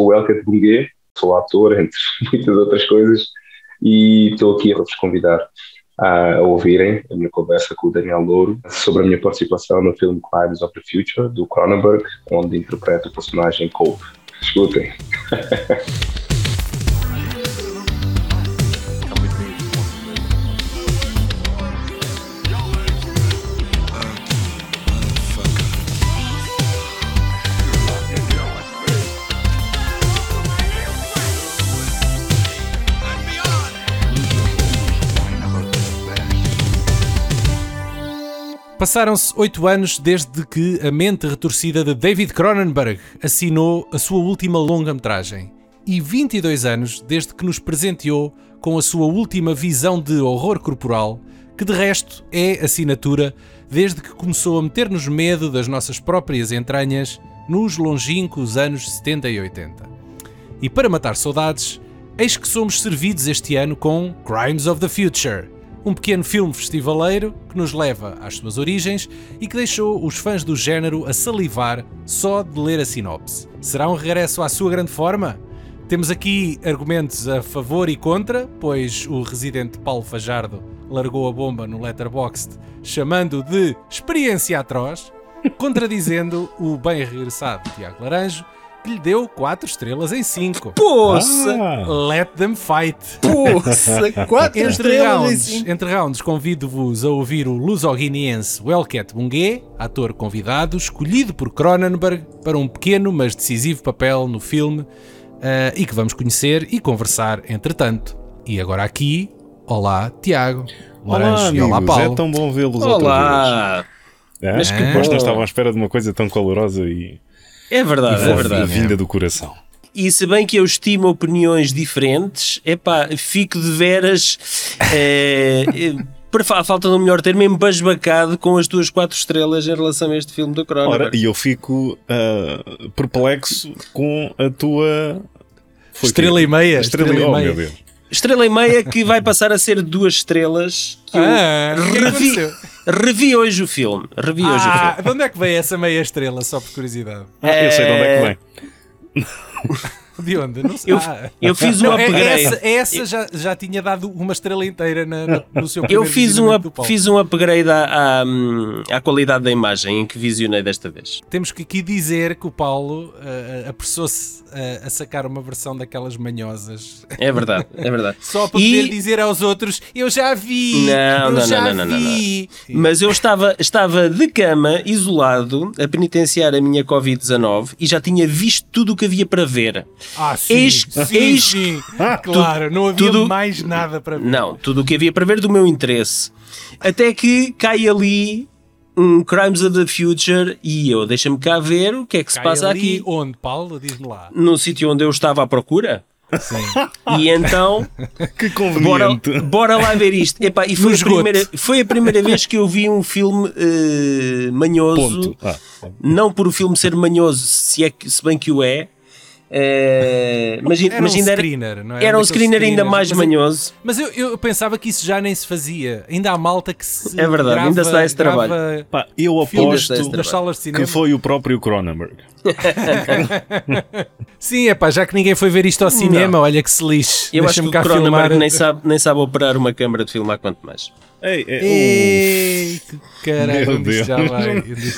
sou o Elket Bungue, sou ator, entre muitas outras coisas, e estou aqui a vos convidar a ouvirem a minha conversa com o Daniel Louro sobre a minha participação no filme Crimes of the Future, do Cronenberg, onde interpreto o personagem Cope. Escutem. Passaram-se oito anos desde que a mente retorcida de David Cronenberg assinou a sua última longa-metragem. E 22 anos desde que nos presenteou com a sua última visão de horror corporal, que de resto é assinatura desde que começou a meter-nos medo das nossas próprias entranhas nos longínquos anos 70 e 80. E para matar saudades, eis que somos servidos este ano com Crimes of the Future um pequeno filme festivaleiro que nos leva às suas origens e que deixou os fãs do género a salivar só de ler a sinopse. Será um regresso à sua grande forma? Temos aqui argumentos a favor e contra, pois o residente Paulo Fajardo largou a bomba no Letterboxd, chamando de experiência atroz, contradizendo o bem regressado Tiago Laranjo, lhe deu 4 estrelas em 5. Poça! Ah. Let them fight! Poça! 4 Entre estrelas em rounds, 5. entre rounds convido-vos a ouvir o luso-guineense Welket Bungue, ator convidado, escolhido por Cronenberg para um pequeno mas decisivo papel no filme eh, e que vamos conhecer e conversar entretanto. E agora aqui, olá Tiago, Olá, Laranjo amigos. e olá Paulo. É tão bom vê-los outra Olá! vez. É? Mas que Aposto bom. não estavam à espera de uma coisa tão calorosa e, É verdade, é verdade. vinda do coração. E se bem que eu estimo opiniões diferentes, epá, fico de veras, para fa- a falta de um melhor termo, embasbacado com as tuas quatro estrelas em relação a este filme do Ora, Cronenberg. e eu fico ah, perplexo com a tua. Foi Estrela quê? e meia, Estrela, estrela e oh, meia. meu Deus. Estrela e meia que vai passar a ser duas estrelas. Que eu Ah, o que é revi, revi hoje o filme. Revi hoje o Ah, filme. de onde é que veio essa meia estrela, só por curiosidade? Ah, eu sei de onde é que vem. De onde? Não sei. Eu, Ah. eu fiz um Não, é- upgrade. essa, essa já, já tinha dado uma estrela inteira na- no seu Eu fiz um, up- fiz um upgrade à, à, à qualidade da imagem em que visionei desta vez. Temos que aqui dizer que o Paulo ah, apressou-se ah, a sacar uma versão daquelas manhosas É verdade, é verdade. só para E- poder dizer aos outros: Eu já vi! Não, eu não, já não, não, não, não, vi! Mas eu estava, estava de cama, isolado, a penitenciar a minha Covid-19 e já tinha visto tudo o que havia para ver. Ah, sim! Eis- sim, eis- sim. Claro, não havia tudo- mais nada para ver. Não, tudo o que havia para ver do meu interesse. Até que cai ali um Crimes of the Future e eu, deixa-me cá ver o que é que se Cai passa ali aqui. Onde, Paulo? Diz-me lá. No sítio onde eu estava à procura. Sim. E então, Que bora, conveniente. bora lá ver isto. Epá, e foi a, primeira, foi a primeira vez que eu vi um filme eh, manhoso. Ponto. Ah, Não por o filme ser manhoso, se, é que- se bem que o é. Eh, mas, Era mas um ainda era, screener, não é? era um screener ainda mais Mas- manhoso. Mas eu, eu pensava que isso já nem se fazia. Ainda há malta que se. É verdade, grava, ainda se dá esse trabalho. pá, eu aposto nas salas de cinema. que foi o próprio Cronenberg. Sim, é pá, já que ninguém foi ver isto ao cinema, olha que se lixe. Eu acho que o Cronenberg nem sabe, nem sabe operar uma câmara de filmar, quanto mais. Ei, ei, Ei, que caralho, Meu Deus. já vai?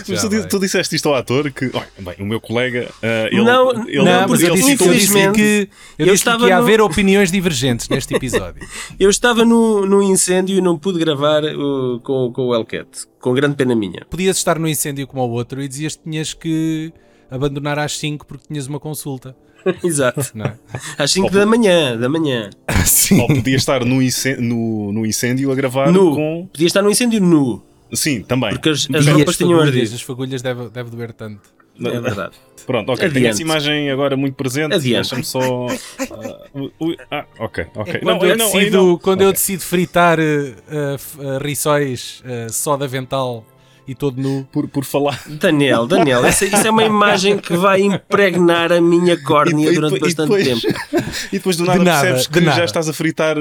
Mas tu, vai? tu disseste isto ao ator que, olha, bem, o meu colega, ah, ele, Não, ele, Não, mas ele eu disse, citou- eu disse infelizmente, que, eu eu disse que estava ia no- haver opiniões divergentes neste episódio. Eu estava no, no incêndio e não pude gravar uh, com, com o Hellcat, com grande pena minha. Podias estar no incêndio como o outro e dizias que tinhas que abandonar às 5 porque tinhas uma consulta. Exato. Não é? Às 5 da manhã, da manhã. Sim. ou podia estar no incêndio, no, no incêndio a gravar Nu. com. Podia estar no incêndio nu, Sim, também. porque as, as as roupas tinham ardido. as fagulhas deve, deve doer tanto. É verdade. Pronto, ok. Tenho Adiante. essa imagem agora muito presente. Deixa-me só. ah, ui, ah, ok, ok. É Quando, eu, decido, quando eu decido fritar uh, uh, uh, rissóis uh, só de avental e todo nu. Por, por falar. Daniel, Daniel, isso, isso é uma imagem que vai impregnar a minha córnea E- e- durante e bastante depois- tempo. E depois do nada, De nada, percebes de que nada. já estás a fritar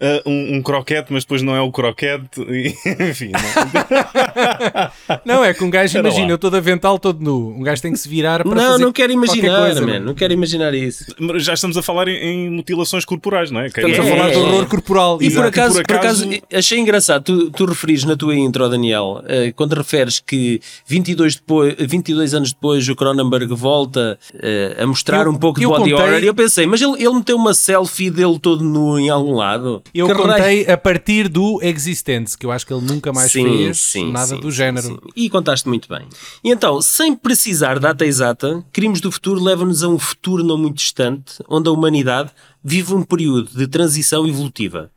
uh, um, um croquete, mas depois não é o croquete. E, enfim, não. Não, é que um gajo, imagina, lá. eu todo avental, todo nu. Um gajo tem que se virar para Não, fazer não quero qualquer imaginar, coisa, man, não quero imaginar isso. Mas já estamos a falar em, em mutilações corporais, não é? Estamos É, a falar é, de horror é. corporal. E por acaso, por por acaso, acaso- achei engraçado, tu, tu referis na tua intro, Daniel, eh, quando referes que 22, depois, 22 anos depois o Cronenberg volta eh, a mostrar Eu- um pouco de body contei- horror, e eu pensei, mas ele, ele meteu uma selfie dele todo nu em algum lado? Eu contei a partir do Existence, que eu acho que ele nunca mais Sim, fez sim, nada sim, do género. sim. E contaste muito bem. E então, sem precisar data exata, Crimes do Futuro leva-nos a um futuro não muito distante, onde a humanidade vive um período de transição evolutiva,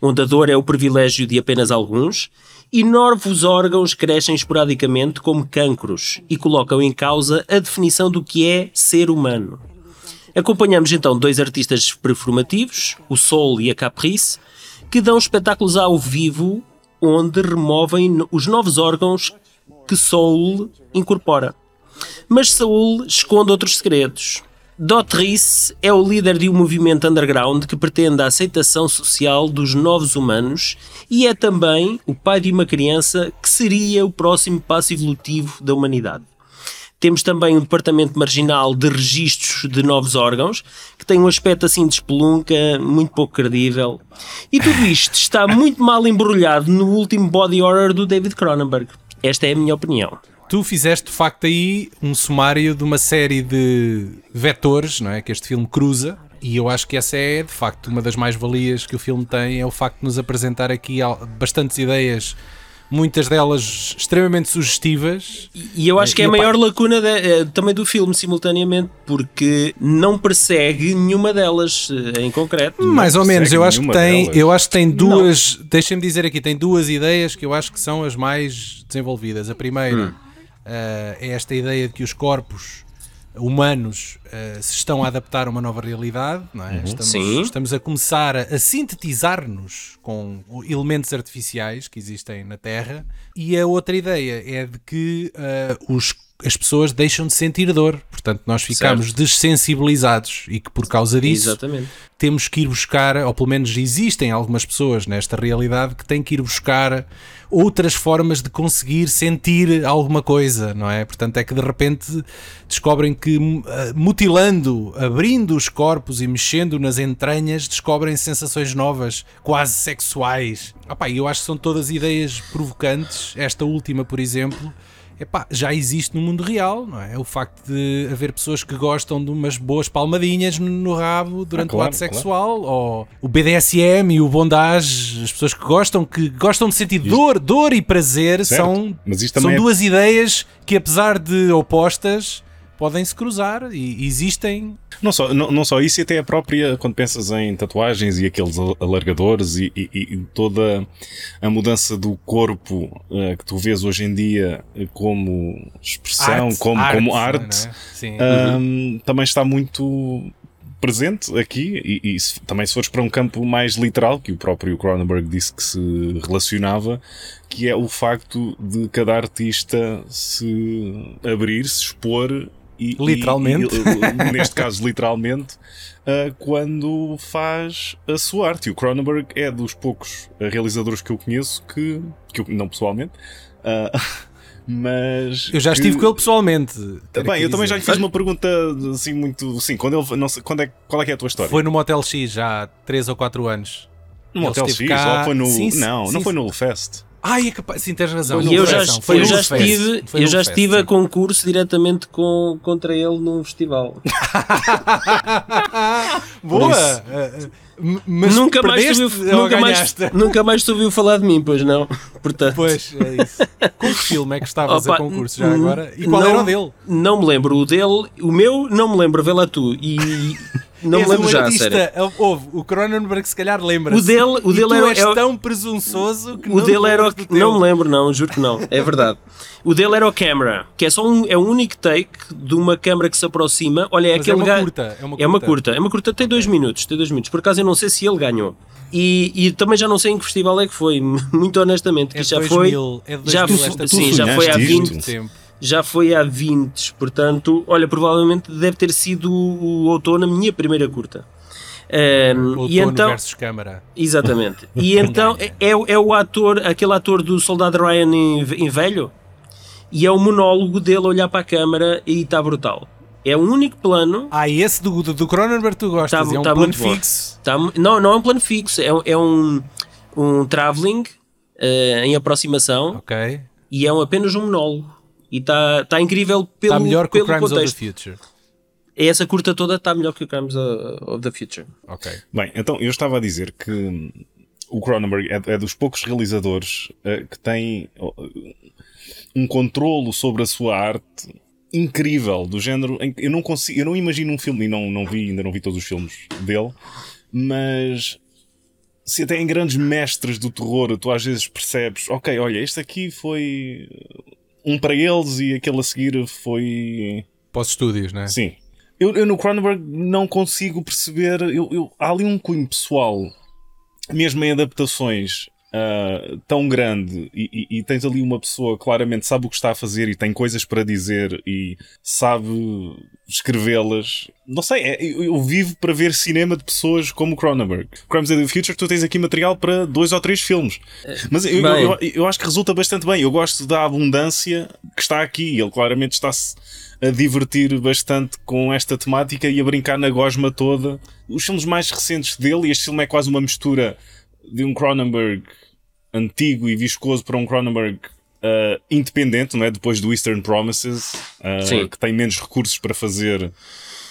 onde a dor é o privilégio de apenas alguns e novos órgãos crescem esporadicamente como cancros e colocam em causa a definição do que é ser humano. Acompanhamos então dois artistas performativos, o Soul e a Caprice, que dão espetáculos ao vivo onde removem os novos órgãos que Soul incorpora. Mas Saul esconde outros segredos. Dotrice é o líder de um movimento underground que pretende a aceitação social dos novos humanos e é também o pai de uma criança que seria o próximo passo evolutivo da humanidade. Temos também um departamento marginal de registros de novos órgãos, que tem um aspecto assim de espelunca, muito pouco credível. E tudo isto está muito mal embrulhado no último body horror do David Cronenberg. Esta é a minha opinião. Tu fizeste de facto aí um sumário de uma série de vetores, não é? Que este filme cruza. E eu acho que essa é de facto uma das mais-valias que o filme tem, é o facto de nos apresentar aqui bastantes ideias, muitas delas extremamente sugestivas. E eu acho que é a maior lacuna de- eh, também do filme, simultaneamente, porque não persegue nenhuma delas eh, em concreto. Mais ou menos, eu acho que tem, delas. eu acho que tem duas, deixem-me dizer aqui, tem duas ideias que eu acho que são as mais desenvolvidas. A primeira eh, é esta ideia de que os corpos humanos eh, se estão a adaptar a uma nova realidade, não é? Estamos, Sim. estamos a começar a, a sintetizar-nos com elementos artificiais que existem na Terra. E a outra ideia é de que eh, os as pessoas deixam de sentir dor, portanto, nós ficamos dessensibilizados e que por causa disso Exatamente. temos que ir buscar, ou pelo menos existem algumas pessoas nesta realidade que têm que ir buscar outras formas de conseguir sentir alguma coisa, não é? Portanto, é que de repente descobrem que eh, mutilando, abrindo os corpos e mexendo nas entranhas, descobrem sensações novas, quase sexuais. Opá, e eu acho que são todas ideias provocantes. Esta última, por exemplo, epá, já existe no mundo real, não é? O facto de haver pessoas que gostam de umas boas palmadinhas no- no rabo durante Ah, claro, o ato sexual, ou o BDSM e o bondage, as pessoas que gostam, que gostam de sentir dor, dor e prazer, Certo, são, isto são é- duas ideias que, apesar de opostas, podem se cruzar e existem. Não só, não, não só isso, e até a própria, quando pensas em tatuagens e aqueles al- alargadores e, e- e toda a mudança do corpo eh, que tu vês hoje em dia eh, como expressão, arte, como arte, como é? arte Sim. hum, também está muito presente aqui e, e se- também se fores para um campo mais literal que o próprio Cronenberg disse que se relacionava que é o facto de cada artista se abrir, se expor e, Literalmente. e- e- neste caso literalmente uh, quando faz a sua arte e o Cronenberg é dos poucos uh, realizadores que eu conheço que, que eu, não pessoalmente uh, mas Eu já que- estive com ele pessoalmente. Bem, eu também já lhe fiz uma pergunta assim muito. Sim, quando ele. Não sei, quando é, qual é que é a tua história? Foi no Motel X já há 3 ou 4 anos. no esteve X? cá- Ou foi no. Sim, não, sim, não foi no Fest. Ai, é capaz. Sim, tens razão. E eu já, eu já Fest. estive, Foi eu já Fest, estive a concurso diretamente com, contra ele num festival. Boa! Eh, eh, Mas nunca, mais tu ouviu, ou nunca, mais, nunca mais tu ouviu falar de mim, pois não. Portanto, Pois, é isso. Com que filme é que estavas Opa, a concurso já agora? E qual não- era o dele? Não me lembro. O dele, o meu, não me lembro, vê lá tu. E, Não me lembro um já, a artista. sério. Houve, o Cronenberg se calhar lembra O dele- o dele tu era- és é tão presunçoso que O não dele era o... Não me lembro, não, juro que não. É verdade. O dele era o camera, que é só um, é um único take de uma câmara que se aproxima. Olha, é Mas é aquele uma ga- curta, é uma É uma curta. curta. É uma curta, tem dois minutos. Tem dois minutos. Por acaso eu não sei se ele ganhou. E, e também já não sei em que festival é que foi, muito honestamente, que É de já 2000, foi. é de já 2000 foi- esta sim, curta. já foi há sonhaste 20, isto? tempo. Já foi há 20, portanto, olha, provavelmente deve ter sido o outono a minha primeira curta. Um, Outono e então, versus câmara. exatamente. E então é, é o ator, aquele ator do Soldado Ryan em, em velho, e é o monólogo dele olhar para a câmara e está brutal. É um único plano. Ah, esse do, do, do Cronenberg tu gostas, Tá- é um tá plano fixo. Tá, não, não é um plano fixo, é, um- é um, um travelling eh, em aproximação Ok. e é um- apenas um monólogo. E está tá incrível pelo, Está melhor que o Crimes contexto. of the Future. Essa curta toda está melhor que o Crimes of the Future. Ok. Bem, então eu estava a dizer que o Cronenberg é, é dos poucos realizadores eh, que tem oh, um controlo sobre a sua arte incrível, do género em que eu não consigo, eu não imagino um filme, e não, não vi, ainda não vi todos os filmes dele, mas se até em grandes mestres do terror tu às vezes percebes, ok, olha, este aqui foi um para eles e aquele a seguir foi Para os estúdios, não é? Sim. Eu, eu no Cronenberg não consigo perceber. Eu, eu- há ali um cunho pessoal, mesmo em adaptações ah, tão grande, e, e- e tens ali uma pessoa que claramente sabe o que está a fazer e tem coisas para dizer e sabe escrevê-las. Não sei, é- eu, eu vivo para ver cinema de pessoas como Cronenberg. Crimes of the Future, tu tens aqui material para dois ou três filmes. Mas eu, bem. eu, eu acho que resulta bastante bem. Eu gosto da abundância que está aqui. Ele claramente está-se a divertir bastante com esta temática e a brincar na gosma toda. Os filmes mais recentes dele, e este filme é quase uma mistura de um Cronenberg antigo e viscoso para um Cronenberg uh, independente, não é? Depois do Eastern Promises, uh, que tem menos recursos para fazer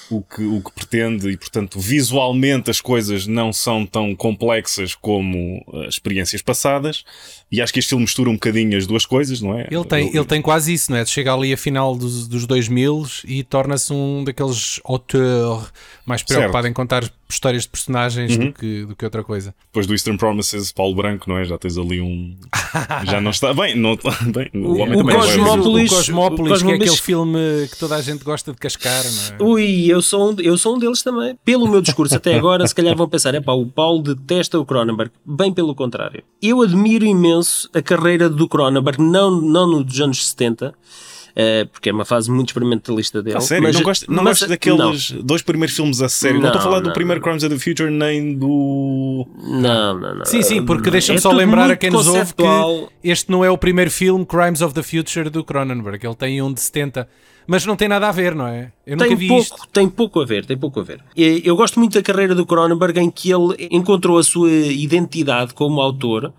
o que, o que pretende e, portanto, visualmente as coisas não são tão complexas como uh, experiências passadas. E acho que este filme mistura um bocadinho as duas coisas, não é? Ele tem, ele tem quase isso, não é? Chega ali a final dos, dos 2000 e torna-se um daqueles auteurs mais preocupado Certo. em contar histórias de personagens Uhum. do, que, do que outra coisa. Depois do Eastern Promises, Paulo Branco, não é? Já tens ali um. Já não está. Bem, não... bem o, homem o também ver. Cosmópolis- o Cosmópolis, o que é Cosmópolis- aquele filme que toda a gente gosta de cascar, não é? Ui, eu sou, um, eu sou um deles também. Pelo meu discurso até agora, se calhar vão pensar: é pá, o Paulo detesta o Cronenberg. Bem pelo contrário. Eu admiro imenso a carreira do Cronenberg, não, não no dos anos 70, eh, porque é uma fase muito experimentalista dele. A sério, mas- não gosto, não mas- gosto daqueles dois primeiros filmes a sério. Não, Não, estou a falar do não, primeiro Crimes of the Future nem do. Não, não, não. Sim, sim, porque deixa-me É só lembrar a quem nos ouve que este não é o primeiro filme Crimes of the Future do Cronenberg. Ele tem um de 70, mas não tem nada a ver, não é? Eu nunca Tem vi pouco, isto. tem pouco a ver, tem pouco a ver. Eu gosto muito da carreira do Cronenberg em que ele encontrou a sua identidade como autor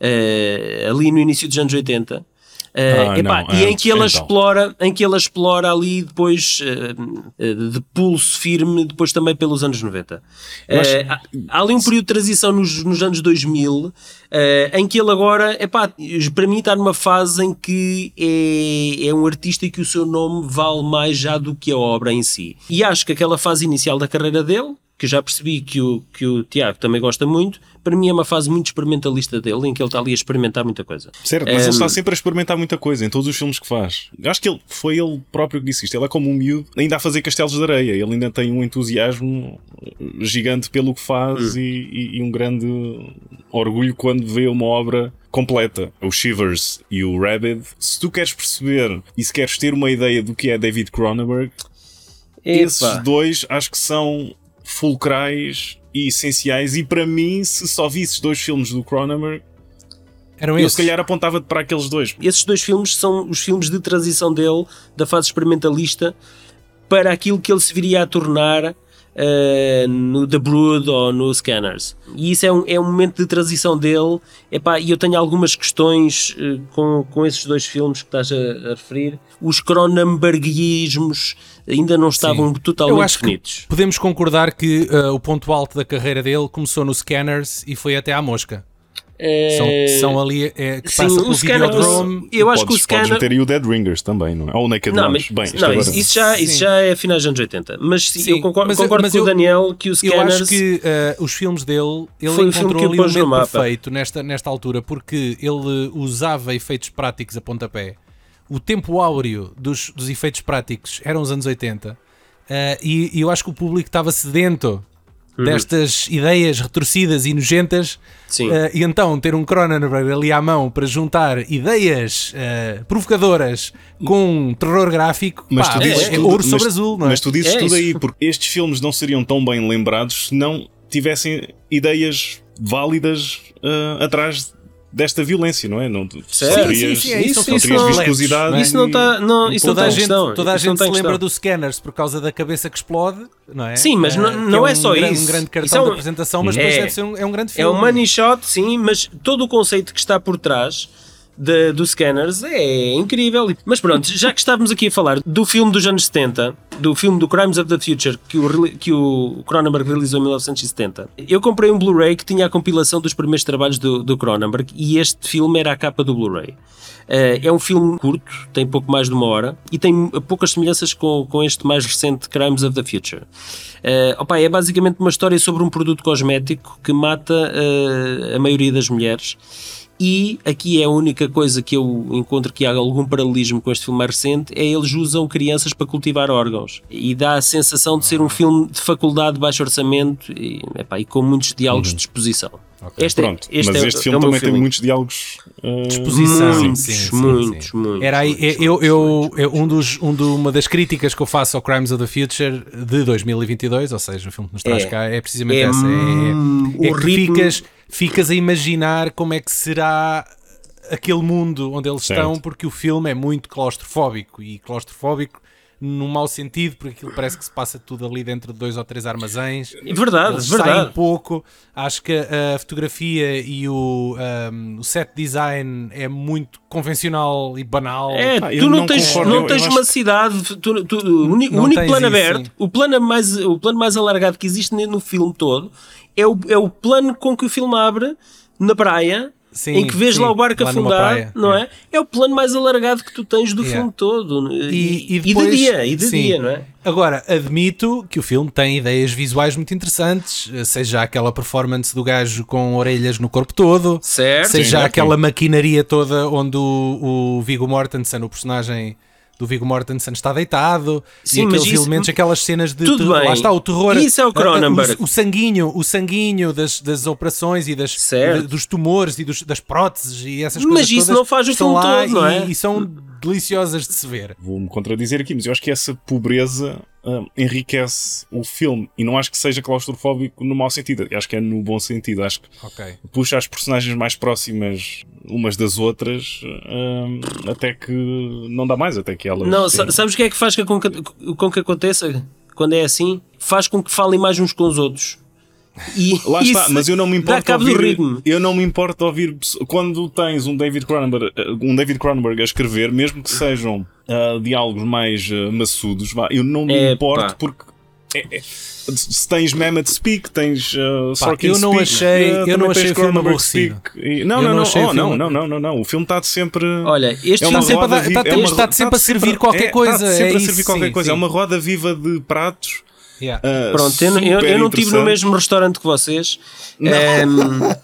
eh, ali no início dos anos 80. Eh, Ah, epá, não, e em antes, que ele então. explora, em que ele explora ali depois eh, eh, de pulso firme, depois também pelos anos 90. Eu acho- Eh, há, há ali um período de transição nos, nos anos 2000 eh, em que ele agora, epá, para mim está numa fase em que é, é um artista e que o seu nome vale mais já do que a obra em si. E acho que aquela fase inicial da carreira dele, que já percebi que o, que o Tiago também gosta muito, para mim é uma fase muito experimentalista dele, em que ele está ali a experimentar muita coisa. Certo, mas Ehm, ele está sempre a experimentar muita coisa em todos os filmes que faz. Acho que ele foi ele próprio que disse isto. Ele é como um miúdo, ainda a fazer castelos de areia. Ele ainda tem um entusiasmo gigante pelo que faz Hum. e, e- um grande orgulho quando vê uma obra completa. O Shivers e o Rabid. Se tu queres perceber e se queres ter uma ideia do que é David Cronenberg, esses Epá. dois acho que são fulcrais e essenciais. E para mim, se só visses dois filmes do Cronenberg, Eram eu esses. se calhar apontava-te para aqueles dois. esses dois filmes são os filmes de transição dele, da fase experimentalista, para aquilo que ele se viria a tornar eh, no The Brood ou no Scanners. E isso é um, é um momento de transição dele. Epá, e eu tenho algumas questões eh, com, com esses dois filmes que estás a, a referir. Os cronenbergismos ainda não estavam Eu totalmente acho que definidos. podemos concordar que uh, o ponto alto da carreira dele começou no Scanners e foi até à mosca. São, Eh, são ali é, que sim, passa o pelo scanner- Videodrome. eu acho que o podes, podes scanner. meter aí o Dead Ringers também, não é? Ou o Naked Não, Lunch. mas, Bem, não, agora... isso, já, isso Sim. já é finais dos anos 80. Mas sim, Sim, eu concordo, mas- concordo mas com eu- o Daniel que o Eu Scanners. acho que eh, os filmes dele, ele Foi encontrou que o ali o pôs no momento mapa. perfeito nesta, nesta altura, porque ele usava efeitos práticos a pontapé. O tempo áureo dos, dos efeitos práticos eram os anos 80 eh, e, e eu acho que o público estava sedento Uhum. destas ideias retorcidas e nojentas Sim. eh, e então ter um Cronenberg ali à mão para juntar ideias eh, provocadoras com um terror gráfico Mas pá, tu dizes é, é tudo, ouro mas- sobre azul, não é? Mas tu dizes É tudo isso. aí, porque estes filmes não seriam tão bem lembrados se não tivessem ideias válidas ah, atrás desta violência, não é? Não, Certo. terias, Sim, sim, sim, é isso, filmes viscosidade. Isso não está. Não, isso não toda a está em gente, questão. toda a não gente está se em lembra questão. dos scanners por causa da cabeça que explode, não é? Sim, mas Eh, não- não é é só gran- isso. um grande cartão Isso é um- de apresentação, mas depois É. deve ser um, é um grande É filme. um money shot, sim, mas todo o conceito que está por trás de, dos scanners é incrível. Mas pronto, já que estávamos aqui a falar do filme dos anos 70, do filme do Crimes of the Future que o, que o Cronenberg realizou em 1970, eu comprei um Blu-ray que tinha a compilação dos primeiros trabalhos do, do Cronenberg e este filme era a capa do Blu-ray. Eh, é um filme curto, tem pouco mais de uma hora e tem poucas semelhanças com, com este mais recente Crimes of the Future. Eh, opa, é basicamente uma história sobre um produto cosmético que mata eh, a maioria das mulheres. E aqui é a única coisa que eu encontro que há algum paralelismo com este filme mais recente é eles usam crianças para cultivar órgãos e dá a sensação de ser um filme de faculdade de baixo orçamento e, epá, e com muitos diálogos de exposição. Este, é- Pronto, este mas é- este é filme meu também tem muitos diálogos. ah, Exposição, Muitos, sim, sim, muitos, sim. muitos, Era aí, muitos, eu, eu, muitos, eu- um dos, um de, uma das críticas que eu faço ao Crimes of the Future de 2022, ou seja, o filme que nos traz É. cá, é precisamente É, essa. É, hum, é, é o que ritmo- ficas, ficas a imaginar como é que será aquele mundo onde eles Certo. estão, porque o filme é muito claustrofóbico e claustrofóbico num mau sentido, porque aquilo parece que se passa tudo ali dentro de dois ou três armazéns. Verdade, Eles saem verdade. pouco. Acho que a fotografia e o, um, o set design é muito convencional e banal. É, Ah, tu não, não tens, concordo, não tens uma acho- cidade, tu, tu- o único, único plano isso, aberto, sim. o plano, mais, o plano mais alargado que existe no filme todo é o, é o plano com que o filme abre na praia. Sim, em que vês sim, lá o barco lá afundar, não é. é? É o plano mais alargado que tu tens do filme todo. E, e de depois- dia, e de sim. dia, não é? Agora, admito que o filme tem ideias visuais muito interessantes, seja aquela performance do gajo com orelhas no corpo todo, Certo? seja aquela maquinaria toda onde o, o Viggo Mortensen, o personagem do Viggo Mortensen, está deitado, Sim, e mas aqueles isso- elementos, aquelas cenas de tudo terror. bem. Lá está o terror. Isso é o Cronenberg. O, o sanguinho, o sanguinho das, das operações e das, Certo. de- dos tumores e dos- das próteses e essas Mas coisas. isso todas não faz o estão filme lá todo, não e, é? e são deliciosas de se ver. Vou-me contradizer aqui, mas eu acho que essa pobreza ah, enriquece o filme e não acho que seja claustrofóbico no mau sentido, acho que é no bom sentido. Acho que Ok. puxa as personagens mais próximas umas das outras ah, até que não dá mais, até que elas. Não, sa- sabes o que é que faz com, que, com que aconteça quando é assim? Faz com que falem mais uns com os outros. E Lá está, mas eu não me importo ouvir, do ritmo. eu não me importo ouvir quando tens um David Cronenberg, um David Cronenberg a escrever, mesmo que sejam ah, diálogos mais ah, maçudos, vá, eu não me Epá. importo porque é- é- se tens Mehmet Speak, tens uh, Sorkin eu não Speak, achei- ah, eu não achei o filme Cronenberg aborrecido. E- não, não, não não, oh, não, filme- não, não, não, não, o filme está de sempre Olha, este é filme sempre a está- é está sempre a servir qualquer é, coisa, Está sempre é a servir qualquer coisa. É uma roda viva de pratos. Yeah. ah, Pronto, eu, não- eu, eu não estive no mesmo restaurante que vocês. Ehm,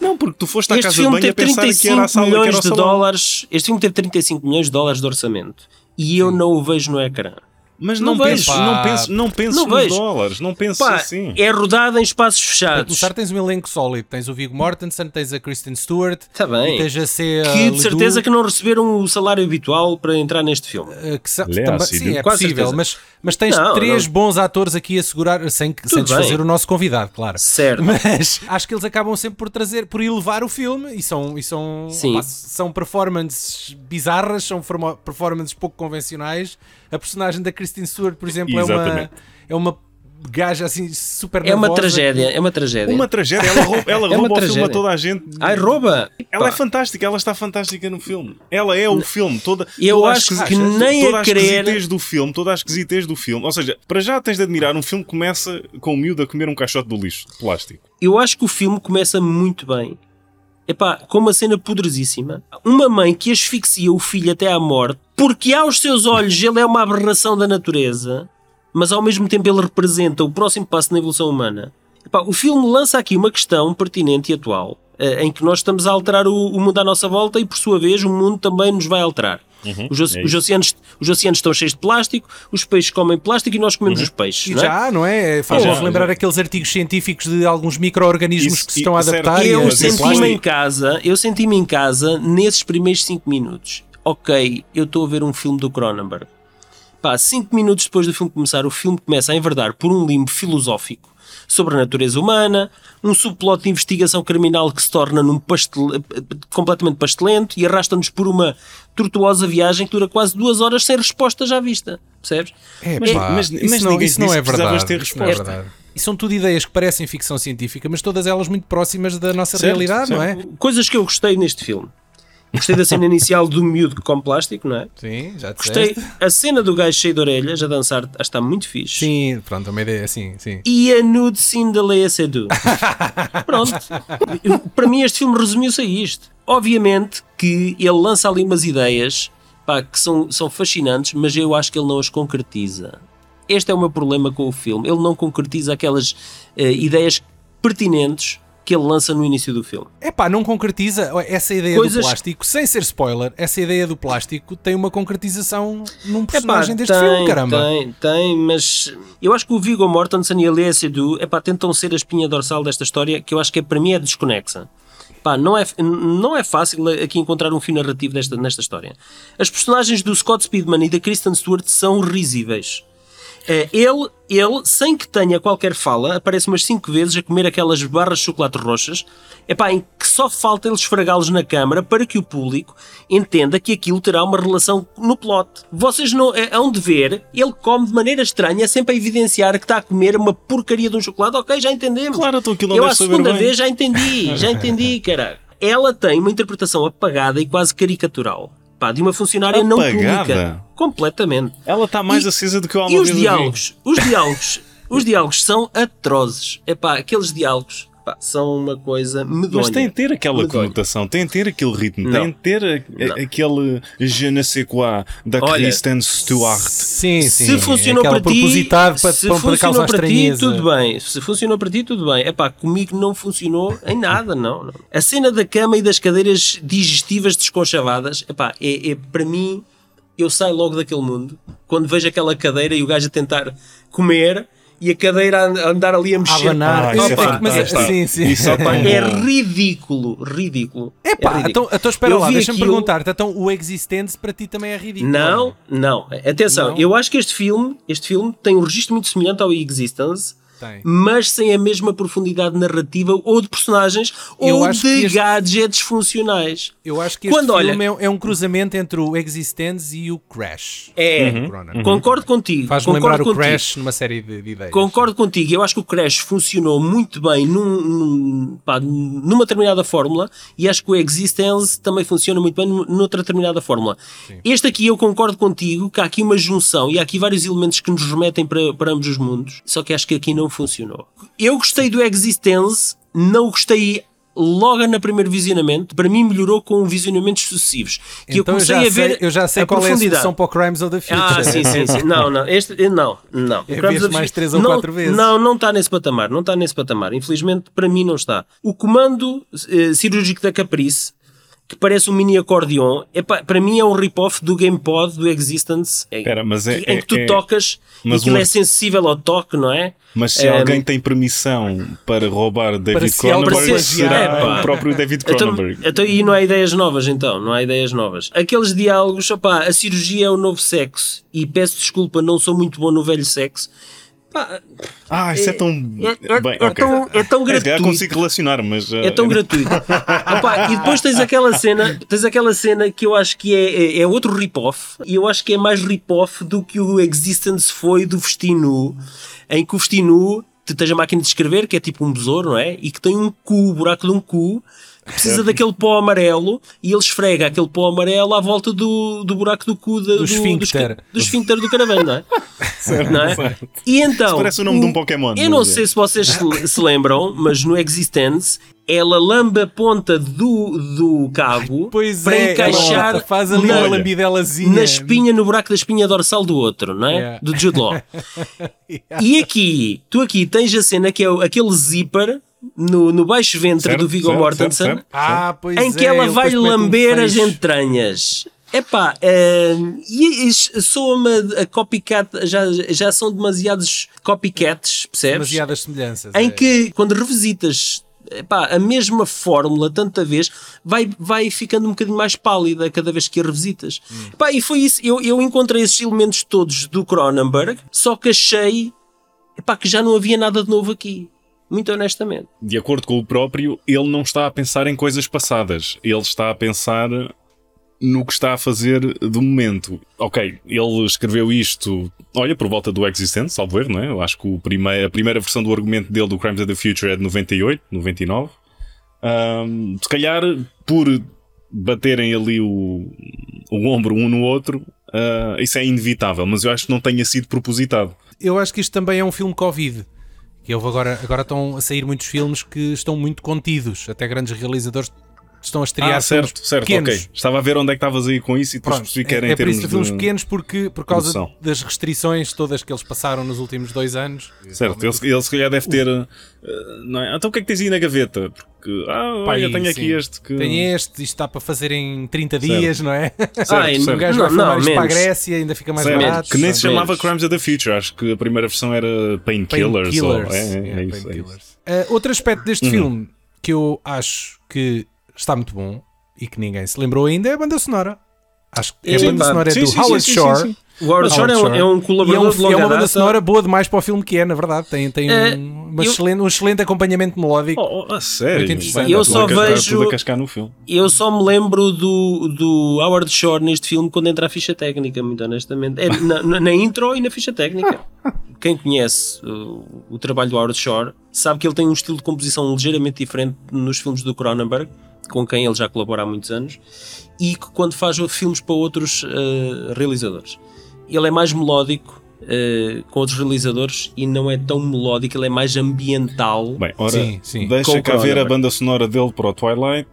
Não, porque tu foste à este casa de filme banho a teve pensar que era a 35 sala que era milhões de dólares. Este filme teve 35 milhões de dólares de orçamento. E eu não o vejo no ecrã. Mas Não não, penses, não penses, não penses Não nos vejo. dólares, não penses Pá, assim. é rodada em espaços Para fechados. começar, tens um elenco sólido. Tens o Viggo Mortensen, tens a Kristen Stewart, Tá bem. tens a C. Que de certeza que não receberam o salário habitual para entrar neste filme. que Aliás, também- sim, é quase possível, certeza. mas, mas tens Não, três não. bons atores aqui a segurar, sem, que- sem Tudo bem. desfazer o nosso convidado, claro. Certo. Mas acho que eles acabam sempre por trazer, por elevar o filme e são, e são, Sim. opá, são performances bizarras, são forma- performances pouco convencionais. A personagem da Kristen Stewart, por exemplo, é uma, é uma gaja assim super É uma nervosa tragédia, é uma tragédia. Uma tragédia, ela rouba, ela É rouba o filme a toda a gente. Ai, rouba! Ela é fantástica, ela está fantástica no filme. Ela é o filme, toda. Eu toda acho que nem toda a querer- esquisitez do filme, toda a esquisitez do filme. Ou seja, para já tens de admirar, um filme começa com o miúdo a comer um caixote do lixo de plástico. Eu acho que o filme começa muito bem. Epá, com uma cena poderosíssima. Uma mãe que asfixia o filho até à morte, porque aos seus olhos ele é uma aberração da natureza, mas ao mesmo tempo ele representa o próximo passo na evolução humana. Epá, o filme lança aqui uma questão pertinente e atual, em que nós estamos a alterar o, o mundo à nossa volta e, por sua vez, o mundo também nos vai alterar. Uhum, os, é os oceanos, os oceanos estão cheios de plástico, os peixes comem plástico e nós comemos os peixes. E não é? já, não é? Faz-nos Já, lembrar já. aqueles artigos científicos de alguns micro-organismos que se estão a era- adaptar. e a Eu esse senti-me em casa, eu senti-me em casa nesses primeiros 5 minutos. Ok, eu estou a ver um filme do Cronenberg. Pá, 5 minutos depois do filme começar, o filme começa a enverdar por um limbo filosófico sobre a natureza humana, um subplot de investigação criminal que se torna num pastel, completamente pastelento e arrasta-nos por uma tortuosa viagem que dura quase duas horas sem respostas à vista. Percebes? É, Mas- pá, mas- isso mas não, isso não é verdade. ter isso não é resposta. E são tudo ideias que parecem ficção científica, mas todas elas muito próximas da nossa Certo, realidade, não é? Coisas que eu gostei neste filme. Gostei da cena inicial do miúdo come plástico, não é? Sim, já Gostei. disseste. A cena do gajo cheio de orelhas a dançar acho que está muito fixe. Sim, pronto, é uma ideia assim, sim. E a nude scene da Leia Seydoux. Pronto. Para mim este filme resumiu-se a isto. Obviamente que ele lança ali umas ideias pá, que são, são fascinantes, mas eu acho que ele não as concretiza. Este é o meu problema com o filme. Ele não concretiza aquelas eh, ideias pertinentes que ele lança no início do filme. É pá, não concretiza essa ideia Coisas- do plástico, sem ser spoiler, essa ideia do plástico tem uma concretização num Epá, personagem deste tem, filme, caramba. Tem, tem, mas eu acho que o Viggo Mortensen e a Lea Seydoux epá, tentam ser a espinha dorsal desta história que eu acho que é, para mim é desconexa. Pá, não, é, não é fácil aqui encontrar um fio narrativo desta, nesta história. As personagens do Scott Speedman e da Kristen Stewart são risíveis. Eh, Ele, ele, sem que tenha qualquer fala, aparece umas 5 vezes a comer aquelas barras de chocolate roxas, epá, em que só falta ele esfregá-los na câmara para que o público entenda que aquilo terá uma relação no plot. Vocês não é, hão de ver, ele come de maneira estranha, sempre a evidenciar que está a comer uma porcaria de um chocolate. Ok, já entendemos. Claro, então aquilo Eu saber segunda bem. vez já entendi, já entendi, caralho. Ela tem uma interpretação apagada e quase caricatural. Pá, de uma funcionária não Apagada? pública. Completamente. Ela está mais E- acesa do que eu há E os diálogos, os diálogos, os diálogos são atrozes. Epá, aqueles diálogos pá, são uma coisa medonha. Mas tem de ter aquela Medonha. conotação, tem de ter aquele ritmo, Não. tem de ter a- Não. aquele je ne sais quoi da Olha, Kristen Stewart. Sim, sim. Se funcionou para ti, propositado para, se para, funcionou para ti, tudo bem. Se funcionou para ti, tudo bem. Epá, comigo não funcionou em nada, não, não. A cena da cama e das cadeiras digestivas desconchavadas, epá, é, é para mim, eu saio logo daquele mundo. Quando vejo aquela cadeira e o gajo a tentar comer e a cadeira a a andar ali a A mexer. abanar. Ah, isso é Opa, mas, fantástico. sim, sim. Isso é É bom. ridículo, ridículo. É Epá, ridículo. então, então espera Eu lá, deixa-me aquilo- perguntar-te. Então o Existence para ti também é ridículo? Não, não. Atenção, Não? eu acho que este filme, este filme tem um registro muito semelhante ao Existence, Tem. mas sem a mesma profundidade narrativa ou de personagens Eu ou de este- gadgets funcionais. Eu acho que este Quando, filme olha- é, é um cruzamento entre o Existence e o Crash. É, do Cronenberg. concordo contigo. Faz-me concordo lembrar o contigo. Crash numa série de, de ideias. Concordo contigo, eu acho que o Crash funcionou muito bem num, num- pá, numa determinada fórmula e acho que o Existence também funciona muito bem noutra determinada fórmula. Este aqui eu concordo contigo que há aqui uma junção e há aqui vários elementos que nos remetem para, para ambos os mundos, só que acho que aqui não funcionou. Eu gostei do Existence, não gostei logo no primeiro visionamento, para mim melhorou com visionamentos sucessivos. Que eu Então eu comecei já, a ver sei, eu já sei a qual é a solução para o Crimes of the Future. Ah, sim, sim, sim. Não, não. Este, não, não. É Crimes of- mais três ou não, quatro vezes. Não, não está nesse patamar. Não está nesse patamar. Infelizmente, para mim, não está. O comando eh, cirúrgico da Caprice, que parece um mini acordeon, é pa- para mim é um rip-off do GamePod, do Existence, em, Espera, mas é- em que tu é- é- tocas e mas aquilo um- é sensível ao toque, não é? Mas se alguém tem permissão para roubar David se Cronenberg, autoplagiar. será É, o próprio David Então, Cronenberg. então, e não há ideias novas, então? Não há ideias novas. Aqueles diálogos, opá, a cirurgia é o novo sexo e peço desculpa, não sou muito bom no velho sexo. Pá, Ah, isso é, tão. é- é- Bem, é ok. tão- é tão gratuito. consigo relacionar, mas. É tão gratuito. Opa, e depois tens aquela cena, tens aquela cena que eu acho que é, é, é outro rip-off, e eu acho que é mais rip-off do que o Existence foi do Vestinu, em que o Vestinu tens a máquina de escrever, que é tipo um besouro, não é? E que tem um cu, o buraco de um cu, precisa daquele pó amarelo e ele esfrega aquele pó amarelo à volta do, do buraco do cu da- Do esfíncter. do, do esfíncter do caravana, não é? Certo, Não é? certo. E então. Isso parece o nome de um Pokémon, Eu não é. sei se vocês se, se lembram, mas no Existence ela lambe a ponta do, do cabo Pois para é, encaixar ela faz ali na, na espinha, no buraco da espinha dorsal do outro, não é? Yeah. Do Jude Law. E aqui, tu aqui tens a cena que é o- aquele zíper no, no baixo ventre Certo, do Viggo certo, Mortensen certo, certo. Ah, pois em é, que ela ele vai mete um lamber as entranhas. Epá, eh, e isso soa-me a copycat, já, já são demasiados copycats, percebes? Demasiadas semelhanças. em é. que quando revisitas epá, a mesma fórmula tanta vez vai, vai ficando um bocadinho mais pálida cada vez que a revisitas. Epá, e foi isso, eu, eu encontrei esses elementos todos do Cronenberg, só que achei epá, que já não havia nada de novo aqui. Muito honestamente. De acordo com o próprio, ele não está a pensar em coisas passadas. Ele está a pensar no que está a fazer do momento. Ok, ele escreveu isto, olha, por volta do Existence, salvo erro, não é? Eu acho que o prime a primeira versão do argumento dele do Crimes of the Future é de 98, 99. Ahm, se calhar, por baterem ali o, o ombro um no outro, ah, isso é inevitável, mas eu acho que não tenha sido propositado. Eu acho que isto também é um filme Covid. Que houve agora, agora estão a sair muitos filmes que estão muito contidos. Até grandes realizadores estão a estrear Ah, certo, filmes certo, pequenos. ok. Estava a ver onde é que estavas aí com isso e depois Pronto, percebi que era é, em é termos isso filmes de... pequenos porque por causa produção. das restrições todas que eles passaram nos últimos dois anos. Certo, ele, ele se calhar deve ter. eh, não é? Então o que é que tens aí na gaveta? Porque, ah, aí, tenho aqui sim. este que. Tem este, isto está para fazer em 30 dias, não é? Certo, O certo. gajo Não, vai filmar isto para a menos. Grécia, ainda fica mais Certo, barato. que nem se Menos. chamava Crimes of the Future, acho que a primeira versão era Painkillers. ou- Painkillers. É, é, é Yeah, isso, é isso. Uh, outro aspecto deste Uhum. filme que eu acho que está muito bom e que ninguém se lembrou ainda é a banda sonora. Acho que a Sim, banda sonora é Sim, do sim, Howard sim, Shore. O Howard Shore é, um- é um é, colaborador um, de longa é uma banda data. sonora boa demais para o filme que é, na verdade. Tem, tem Eh, um, eu- excelente, um excelente acompanhamento melódico. Oh, oh, a sério? Eu só a vejo- a. Eu só me lembro do, do Howard Shore neste filme quando entra a ficha técnica, muito honestamente. É na, na- intro e na ficha técnica. Quem conhece uh, o trabalho do Howard Shore sabe que ele tem um estilo de composição ligeiramente diferente nos filmes do Cronenberg, com quem ele já colabora há muitos anos, e que quando faz filmes para outros uh, realizadores. Ele é mais melódico uh, com outros realizadores e não é tão melódico, ele é mais ambiental. Bem, ora, Sim, sim. deixa Com cá ver a banda sonora dele para o Twilight.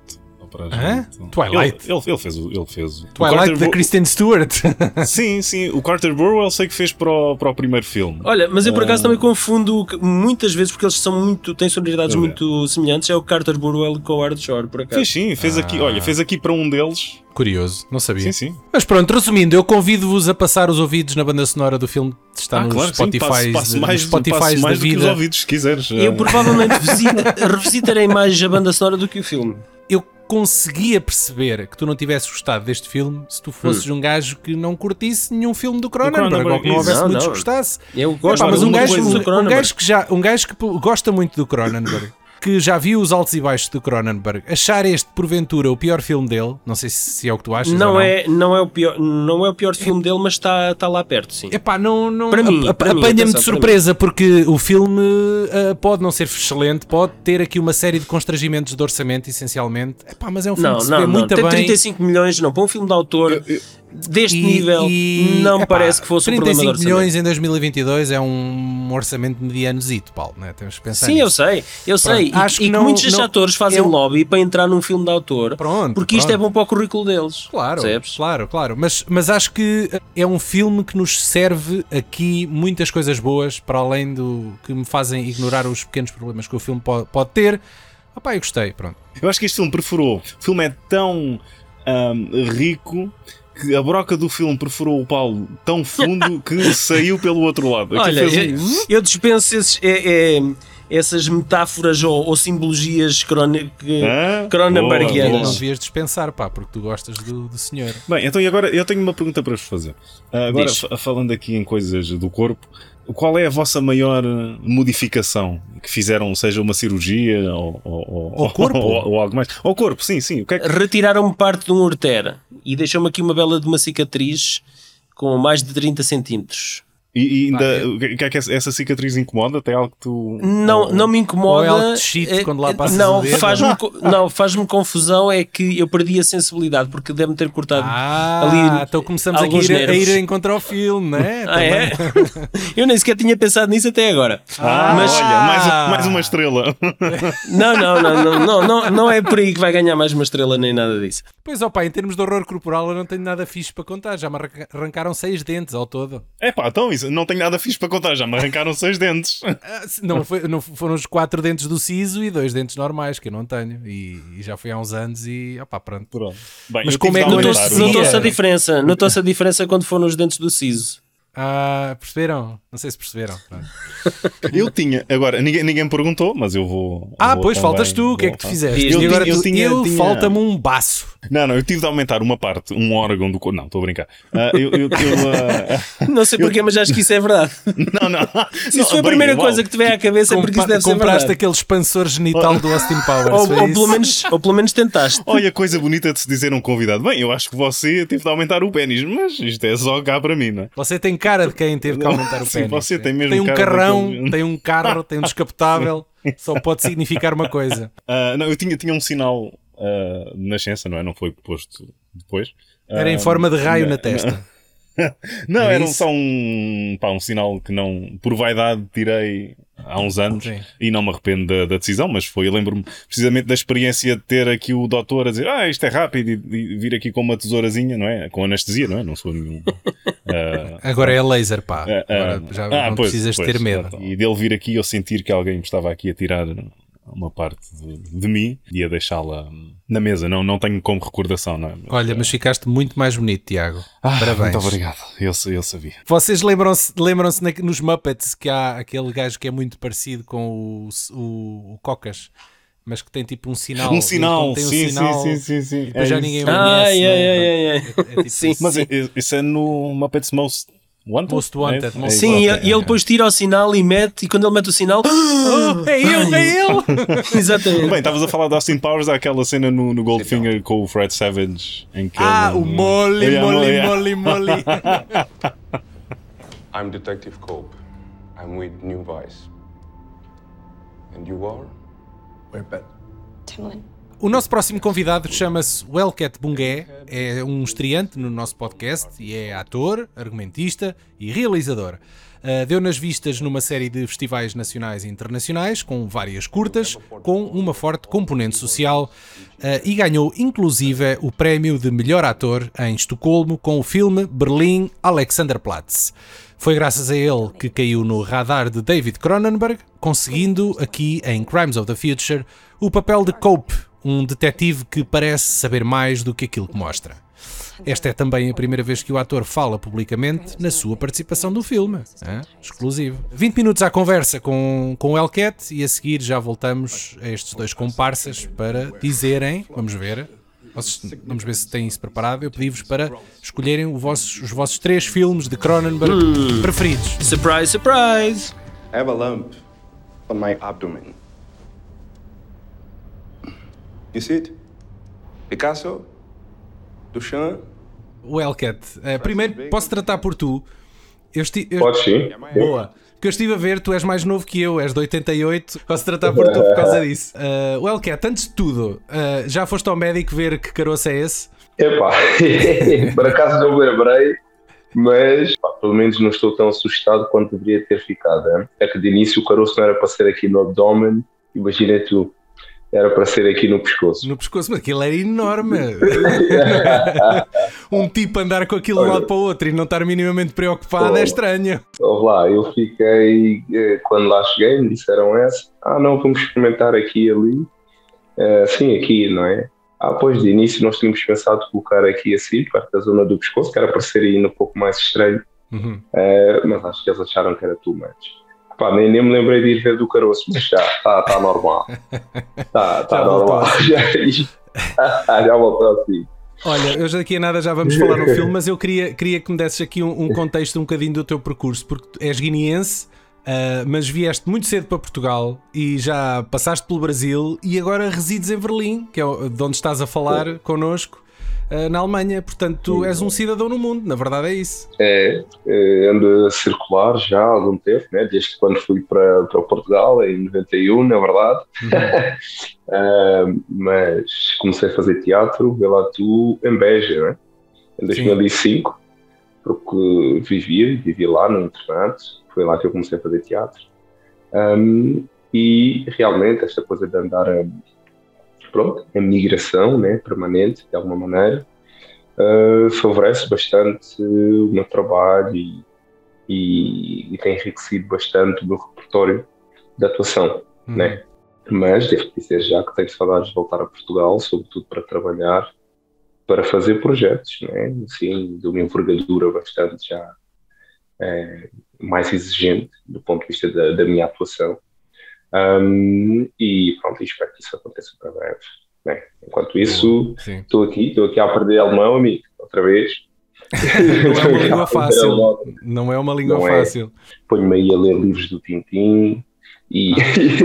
Para a Hã? gente. Twilight? Ele, ele, ele fez o. Ele fez o. Twilight da Kristen Stewart. Sim, sim. O Carter Burwell sei que fez para o, para o primeiro filme. Olha, mas eu por acaso Ah. também confundo muitas vezes porque eles são muito, têm sonoridades bem. muito semelhantes. É o Carter Burwell com o Howard Shore, por acaso. Fez sim, fez aqui. Olha, fez aqui para um deles. Curioso, não sabia. Sim, sim. Mas pronto, resumindo, eu convido-vos a passar os ouvidos na banda sonora do filme que está Ah, nos claro. Spotify, mais, Spotify da mais do que os vida. ouvidos, se quiseres. Eu Ah, provavelmente visita, revisitarei mais a banda sonora do que o filme. Eu conseguia perceber que tu não tivesse gostado deste filme se tu fosses um gajo que não curtisse nenhum filme do Cronenberg, ou que não houvesse Não, muitos que gostasse. Eu gosto Epá, mas de um gajo, um, do um Cronenberg. gajo que já um gajo que gosta muito do Cronenberg que já viu os altos e baixos do Cronenberg achar este porventura o pior filme dele não sei se, é o que tu achas ou não, não é, não, é o pior, não é o pior filme dele, mas está está lá perto, sim. Epá, não, não, Para mim, apanha-me de surpresa porque o filme ah, pode não ser excelente, pode ter aqui uma série de constrangimentos de orçamento, essencialmente. Epá, mas é um filme Não, que se não, vê não. muito Tem bem. 35 milhões, não. Para um filme de autor deste E- nível, e, não epá, parece que fosse um problema de 35 orçamento. milhões em 2022 é um orçamento medianozito, Paulo, né? temos que pensar Sim, eu nisso. sei, eu sei. E, acho e que que não- muitos não- atores fazem eu- lobby para entrar num filme de autor. Pronto, porque isto é pronto. bom para o currículo deles. Claro, Percebes? claro, claro. Mas, mas acho que é um filme que nos serve aqui muitas coisas boas, para além do que me fazem ignorar os pequenos problemas que o filme pode, pode ter. Opá, eu gostei, pronto. Eu acho que este filme perfurou. O filme é tão ahm, rico que a broca do filme perfurou o Paulo tão fundo que saiu pelo outro lado. Olha, um- eu, eu dispenso esses, é- é- essas metáforas ou, ou simbologias cronenbergianas. Boa, Não devias dispensar, pá, porque tu gostas do, do senhor. Bem, então e agora eu tenho uma pergunta para vos fazer. Ah, agora, Diz. falando aqui em coisas do corpo, qual é a vossa maior modificação que fizeram, seja uma cirurgia ou, ou, ou- corpo? ou, ou algo mais? Ao corpo, sim, sim. O que é que... Retiraram-me parte de um urtera e deixou-me aqui uma bela de uma cicatriz com mais de 30 centímetros. E, e ainda, o que é que essa cicatriz incomoda? Tem algo que tu. Não, não me incomoda. Ou é algo de shit É- quando lá passas não, faz-me co- não, faz-me confusão é que eu perdi a sensibilidade porque deve-me ter cortado Ah, ali então começamos aqui a ir, a ir encontrar o filme, não é? Ah, é? eu nem sequer tinha pensado nisso até agora. Ah, Mas- olha, mais, mais uma estrela. Não, não, não, não, não, não, não é por aí que vai ganhar mais uma estrela nem nada disso. Pois, ó pá, em termos de horror corporal eu não tenho nada fixe para contar. Já me arranca- arrancaram seis dentes ao todo. É pá, então isso, não tenho nada fixe para contar, já me arrancaram seis dentes. Ah, Não, foi- não foram os quatro dentes do siso e dois dentes normais, que eu não tenho. E, e já foi há uns anos e, opá, pronto. Pronto. Bem, Mas como é que Notou-se a diferença. Notou-se a diferença quando foram os dentes do siso. Ah, perceberam? Não sei se perceberam. Eu tinha, agora, ninguém, ninguém me perguntou, mas eu vou. Ah, vou pois, também- faltas tu. O que é que tu fizeste? Eu e agora eu tu- tinha- eu tinha- falta-me um baço. Não, não, eu tive de aumentar uma parte, um órgão do corpo. Não, estou a brincar. Ah, eu, eu, eu, ah, Não sei porquê, mas acho que isso é verdade. não, não. Se isso foi a primeira coisa que te vem à cabeça é porque isso deve ser compraste aquele expansor genital do Austin Powers. Ou, ou pelo menos, ou pelo menos tentaste. Olha, coisa bonita de se dizer a um convidado. Bem, eu acho que você teve de aumentar o pênis, mas isto é só cá para mim, não é? Você tem cara de quem teve que aumentar o Sim, pênis. você tem mesmo Tem um carrão, daquele- tem um carro, tem um descapotável. Só pode significar uma coisa. Ah, não, eu tinha, tinha um sinal ah, de nascença, não é? Não foi posto depois. Era em Ah, forma de raio na testa. Não, É era isso? só um, pá, um sinal que não, por vaidade, tirei há uns anos Sim. e não me arrependo da, da decisão, mas foi, eu lembro-me precisamente da experiência de ter aqui o doutor a dizer, ah, isto é rápido, e, e vir aqui com uma tesourazinha, não é? Com anestesia, não é? Não sou nenhum. Ah, Agora é laser, pá. ah, Agora ah, já ah, não pois, precisas pois, ter medo. pronto. E dele vir aqui eu sentir que alguém me estava aqui a tirar uma parte de, de mim e a deixá-la na mesa. Não, não tenho como recordação, não é? Olha, mas ficaste muito mais bonito, Tiago. Parabéns. Muito obrigado, eu, eu sabia. Vocês lembram-se lembram nos Muppets que há aquele gajo que é muito parecido com o, o, o Cocas, mas que tem tipo um sinal. Um sinal, Então tem um sim, sinal sim, sim, sim, sim. E É já isso. ninguém o Ai, conhece. né? ai, ai, ai. É- é tipo Sim. isso. Mas é- é- isso é no Muppets Most Wanted? Most Wanted, É isso? Most É Sim, isso, e, e ele ok. depois tira o sinal e mete, e quando ele mete o sinal. Oh, é ele, é ele! Exatamente. Bem, estavas a falar de Austin Powers, há aquela cena no, no Goldfinger com o Fred Savage em que ah, ele- o Molly, Yeah, Molly, yeah. Molly, Molly. I'm Detective Cope. I'm with New Vice. And you are? O nosso próximo convidado chama-se Welket Bungué, é um estreante no nosso podcast e é ator, argumentista e realizador. Uh, deu nas vistas numa série de festivais nacionais e internacionais, com várias curtas, com uma forte componente social, uh, e ganhou inclusive o prémio de melhor ator em Estocolmo com o filme Berlim Alexanderplatz. Foi graças a ele que caiu no radar de David Cronenberg, conseguindo aqui em Crimes of the Future o papel de Cope, um detetive que parece saber mais do que aquilo que mostra. Esta é também a primeira vez que o ator fala publicamente na sua participação do filme. hã? Exclusivo. 20 minutos à conversa com, com o Elcat e a seguir já voltamos a estes dois comparsas para dizerem, vamos ver, vocês- vamos ver se têm isso preparado. Eu pedi-vos para escolherem vossos- os vossos três filmes de Cronenberg preferidos. Surprise, surprise! I have a lump on my abdomen. You see it? Picasso? Duchamp? O Elcat, eh, primeiro posso tratar por tu. Eu esti- eu- Pode sim. Boa. Que eu estive a ver, tu és mais novo que eu, és de 88, posso tratar por tu por causa disso. Uh, well, Cat, antes de tudo, uh, já foste ao médico ver que caroço é esse? Epá, por acaso não me lembrei, mas pá, pelo menos não estou tão assustado quanto deveria ter ficado. hein? É que de início o caroço não era para ser aqui no abdômen, imagina tu, era para ser aqui no pescoço. No pescoço, mas aquilo era enorme. um tipo andar com aquilo de um lado para o outro e não estar minimamente preocupado é Oh. estranho. Ouve lá, eu fiquei, eh, quando lá cheguei, me disseram essa, ah não, vamos experimentar aqui e ali. Eh, sim, aqui, não é? Ah, pois de início nós tínhamos pensado colocar aqui assim, perto da zona do pescoço, que era para ser ainda um pouco mais estranho, Uhum. Eh, mas acho que eles acharam que era too much. Pá, nem, nem me lembrei de ir ver do caroço, mas já, está tá normal. Está tá Já normal. voltou. Já, já voltou assim. Olha, hoje daqui a nada já vamos falar no filme, mas eu queria, queria que me desses aqui um, um contexto um bocadinho do teu percurso, porque és guineense, ah, mas vieste muito cedo para Portugal e já passaste pelo Brasil e agora resides em Berlim, que é de onde estás a falar connosco. Uh, na Alemanha. Portanto, tu és um cidadão no mundo, na verdade é isso. É, é ando a circular já há algum tempo, né? desde quando fui para, para Portugal, em 91, na verdade. Uhum. uh, mas comecei a fazer teatro, vê lá tu, em Beja, né? em 2005, Sim. porque vivia, vivia lá no internato, foi lá que eu comecei a fazer teatro. Um, e realmente esta coisa de andar a, pronto, a migração né, permanente, de alguma maneira, uh, favorece bastante o meu trabalho e, e, e, tem enriquecido bastante o meu repertório de atuação, uhum. né? Mas devo dizer já que tenho saudades de voltar a Portugal, sobretudo para trabalhar, para fazer projetos, né? Assim, de uma envergadura bastante já é, mais exigente do ponto de vista da, da minha atuação. Um, e pronto, espero que isso aconteça para breve. Né? Enquanto isso, estou aqui, estou aqui a aprender alemão, amigo, outra vez. não é uma língua fácil. Não é uma língua não é. fácil. É. Ponho-me aí a ler livros do Tintim e,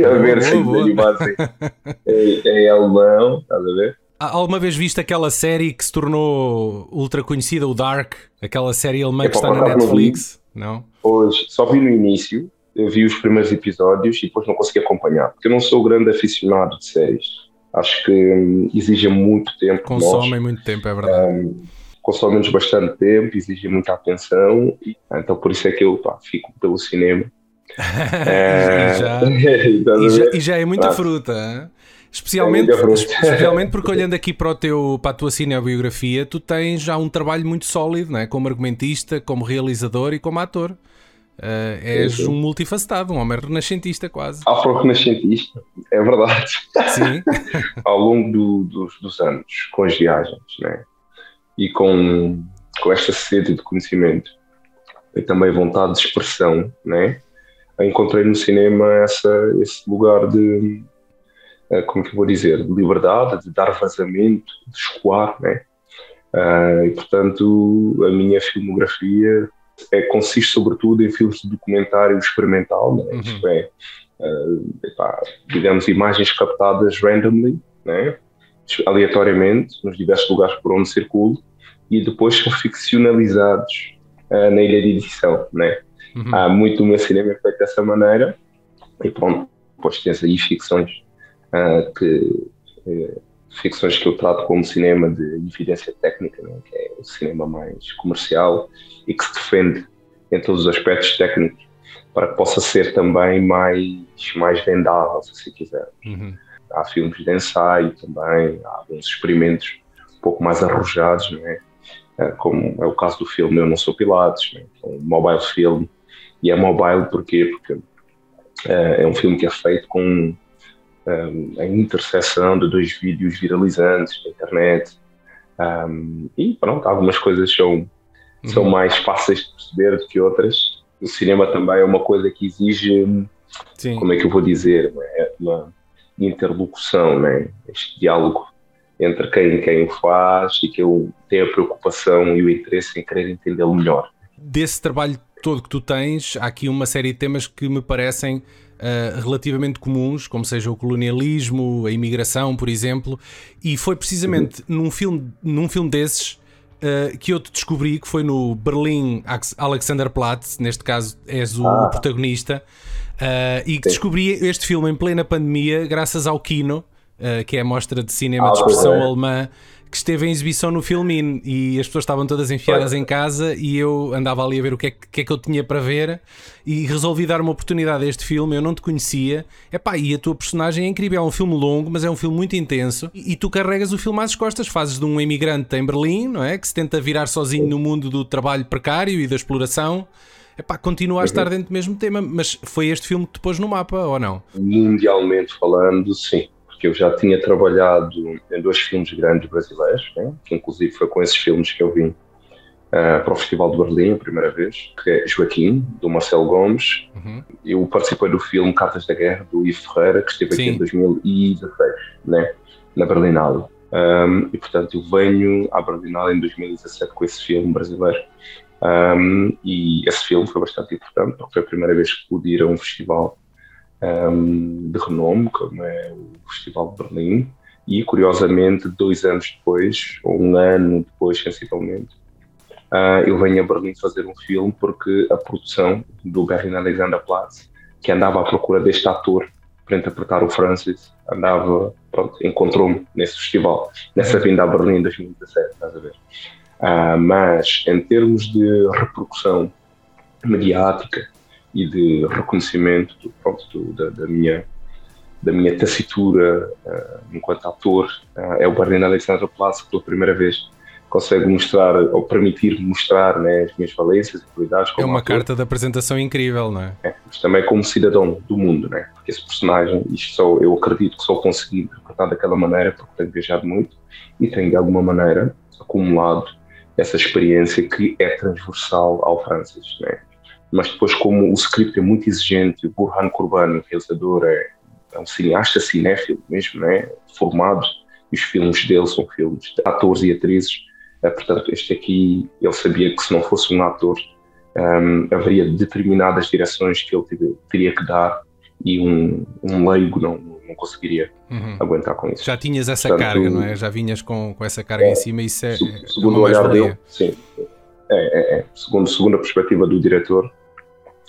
ah, a ver se em, em alemão, estás a ver? Alguma vez viste aquela série que se tornou ultra conhecida, o Dark? Aquela série alemã é que está na Netflix? Não? Hoje, só vi no início, eu vi os primeiros episódios e depois não consegui acompanhar, porque eu não sou grande aficionado de séries. Acho que hum, exige muito tempo. Consomem muito tempo, é verdade. Um, consomem-nos bastante tempo, exige muita atenção, e, então por isso é que eu pá, fico pelo cinema. é... e, já, e, já, e, já, é muita ah. fruta. Hein? Especialmente, é especialmente porque olhando aqui para, o teu, para a tua cinebiografia, tu tens já um trabalho muito sólido, não é? como argumentista, como realizador e como ator. Uh, és sim, sim. um multifacetado, um homem renascentista quase. Afro-renascentista, é verdade. Sim. Ao longo do, dos, dos, anos, com as viagens, né? E com, com esta sede de conhecimento e também vontade de expressão, né? Encontrei no cinema essa, esse lugar de, uh, como que eu vou dizer, de liberdade, de dar vazamento, de escoar, né? Uh, e portanto, a minha filmografia é, consiste sobretudo em filmes de documentário experimental, né? uhum. isto é, uh, epá, digamos, imagens captadas randomly, né? aleatoriamente, nos diversos lugares por onde circulo, e depois são ficcionalizados uh, na ilha de edição. Né? Uhum. Há muito do meu cinema é feito dessa maneira, e pronto, depois tens aí ficções uh, que ficções que eu trato como cinema de evidência técnica, né? que é o cinema mais comercial e que se defende em todos os aspectos técnicos para que possa ser também mais, mais vendável, se assim quiser. Uhum. Há filmes de ensaio também, há alguns experimentos um pouco mais arrojados, né? como é o caso do filme Eu Não Sou Pilatos, né? um mobile film. E é mobile porquê? porque é, é um filme que é feito com um, a interseção de dois vídeos viralizantes na internet. Um, e pronto, algumas coisas são, uhum. são mais fáceis de perceber do que outras. O cinema também é uma coisa que exige, Sim. como é que eu vou dizer, é uma interlocução, né? este diálogo entre quem, quem o faz e que tem a preocupação e o interesse em querer entendê-lo melhor. Desse trabalho todo que tu tens, há aqui uma série de temas que me parecem uh, relativamente comuns, como seja o colonialismo, a imigração, por exemplo, e foi precisamente uhum. num filme, num filme desses uh, que eu te descobri, que foi no Berlim Alexanderplatz, neste caso és o ah. protagonista, uh, e que descobri este filme em plena pandemia graças ao Kino, que é a mostra de cinema ah, de expressão é. alemã que esteve em exibição no Filmin e as pessoas estavam todas enfiadas em casa e eu andava ali a ver o que é que, é que eu tinha para ver e resolvi dar uma oportunidade a este filme. Eu não te conhecia. Epá, e a tua personagem é incrível. É um filme longo, mas é um filme muito intenso. E, e tu carregas o filme às costas. Fazes de um imigrante em Berlim, não é? Que se tenta virar sozinho no mundo do trabalho precário e da exploração. Epá, continua a estar uhum. dentro do mesmo tema, mas foi este filme que te pôs no mapa, ou não? Mundialmente falando, sim que eu já tinha trabalhado em dois filmes grandes brasileiros, né? que inclusive foi com esses filmes que eu vim uh, para o Festival de Berlim a primeira vez, que é Joaquim, do Marcelo Gomes. Uhum. Eu participei do filme Cartas da Guerra, do Ivo Ferreira, que esteve Sim. aqui em 2016, né? na Berlinale. Um, e portanto eu venho à Berlinale em 2017 com esse filme brasileiro. Um, e esse filme foi bastante importante, porque foi a primeira vez que pude ir a um festival um, de renome, como é o Festival de Berlim, E, curiosamente, dois anos depois, ou um ano depois, sensivelmente, uh, eu venho a Berlim fazer um filme porque a produção do Berlin Alexanderplatz, que andava à procura deste ator para interpretar o Francis, andava, pronto, encontrou-me nesse festival, nessa vinda a Berlim em 2017, estás a ver? Uh, mas, em termos de repercussão mediática e de reconhecimento pronto, do, da, da, minha da minha tacitura uh, enquanto ator uh, é o Berlin Alexandra Platz que pela primeira vez consegue mostrar ou permitir mostrar né, as minhas valências e qualidades. é uma ator. carta de apresentação incrível, não é? é? Mas também como cidadão do mundo, né? Porque esse personagem, isto só, eu acredito que só consegui interpretar daquela maneira porque tenho viajado muito e tenho de alguma maneira acumulado essa experiência que é transversal ao Francis, né? Mas depois como o script é muito exigente, o Burhan Kurban, o realizador, é, é um cineasta cinéfilo mesmo, né? Formado e os filmes dele são filmes de atores e atrizes é, portanto, este aqui, ele sabia que se não fosse um ator, um, haveria determinadas direções que ele teria que dar e um, um leigo não, não conseguiria uhum. aguentar com isso. Já tinhas essa portanto, carga, não é? Já vinhas com, com essa carga é, em cima e isso é, segundo é o olhar dele, sim. É, é, é, segundo, segundo a perspectiva do diretor,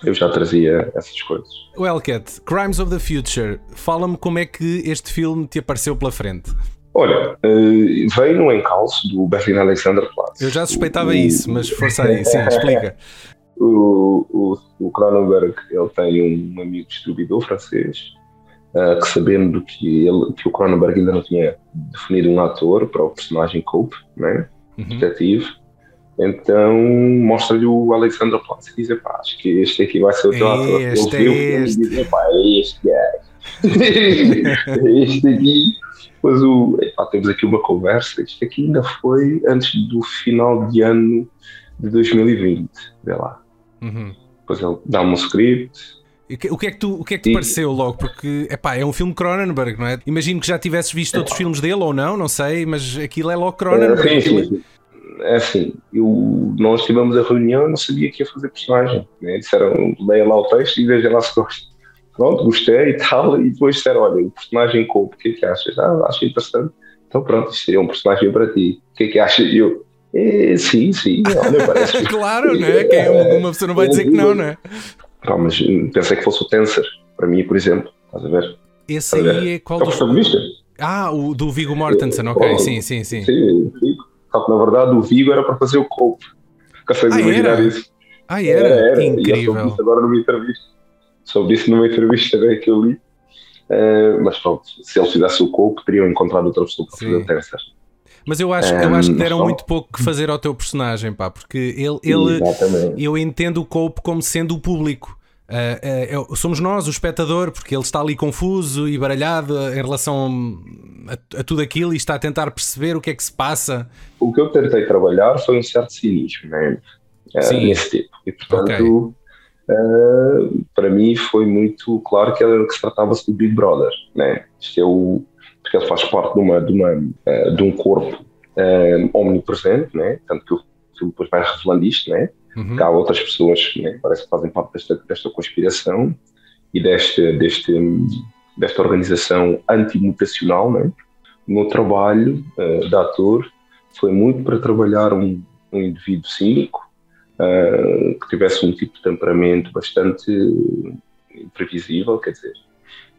eu já trazia essas coisas. Well, Cat, Crimes of the Future, fala-me como é que este filme te apareceu pela frente. Olha, uh, veio no encalço do Berlin Alexanderplatz. Eu já suspeitava o, isso, mas força aí, sim, explica. O, o, o Cronenberg ele tem um amigo distribuidor francês uh, que, sabendo que, ele, que o Cronenberg ainda não tinha definido um ator para o personagem Cope, né, uhum. detetive, então mostra-lhe o Alexander Platz e diz: pá, acho que este aqui vai ser o teu ator. Ele viu é este. e diz: pá, é este gajo. este aqui depois o, epá, temos aqui uma conversa, isto aqui ainda foi antes do final de ano de 2020, vê lá. Uhum. Depois ele dá-me um script. O que é que, tu, o que, é que te e... pareceu logo? Porque epá, é um filme Cronenberg, não é? Imagino que já tivesses visto outros filmes dele ou não, não sei, mas aquilo é logo Cronenberg. É, sim, sim. É assim, eu, nós tivemos a reunião e não sabia que ia fazer personagem. Né? Disseram, leia lá o texto e veja lá se gosta pronto, gostei e tal, e depois disseram, olha, o personagem Cope, o que é que achas? Ah, acho interessante. Então pronto, isto seria um personagem para ti. O que é que achas? E eu, eh, sim, sim, olha, parece. claro, né? Quem é uma pessoa não vai dizer que não, né? Não, mas pensei que fosse o Tensor, para mim, por exemplo. Estás a ver? Esse aí é qual é o dos... Ah, o do Vigo Mortensen, ok, sim, sim, sim. Sim, Só que na verdade o Vigo era para fazer o Cope. Consegues ah, imaginar era? isso? Ah, era? era, era. Incrível. E agora numa entrevista sobre isso numa entrevista que eu li. Uh, mas pronto, se ele fizesse o Cope, teriam encontrado outra pessoa para fazer o Tensor. Mas eu acho, eu acho que deram muito pouco que fazer ao teu personagem, pá, porque ele, ele eu entendo o Cope como sendo o público. Uh, uh, somos nós, o espectador, porque ele está ali confuso e baralhado em relação a, a, tudo aquilo e está a tentar perceber o que é que se passa. O que eu tentei trabalhar foi um certo cinismo né? Uh, nesse tipo. E portanto, okay. Para mim foi muito claro que, era, que se tratava-se do Big Brother, né? Isto é o, porque ele faz parte de, uma, de, uma, de um corpo omnipresente, né? Tanto que o filme depois vai revelando isto, né? Uhum. Que há outras pessoas, né? Parece que fazem parte desta, desta conspiração e deste, deste, desta organização antimutacional, né? O meu trabalho de ator foi muito para trabalhar um, um indivíduo cínico, uh, que tivesse um tipo de temperamento bastante imprevisível, quer dizer,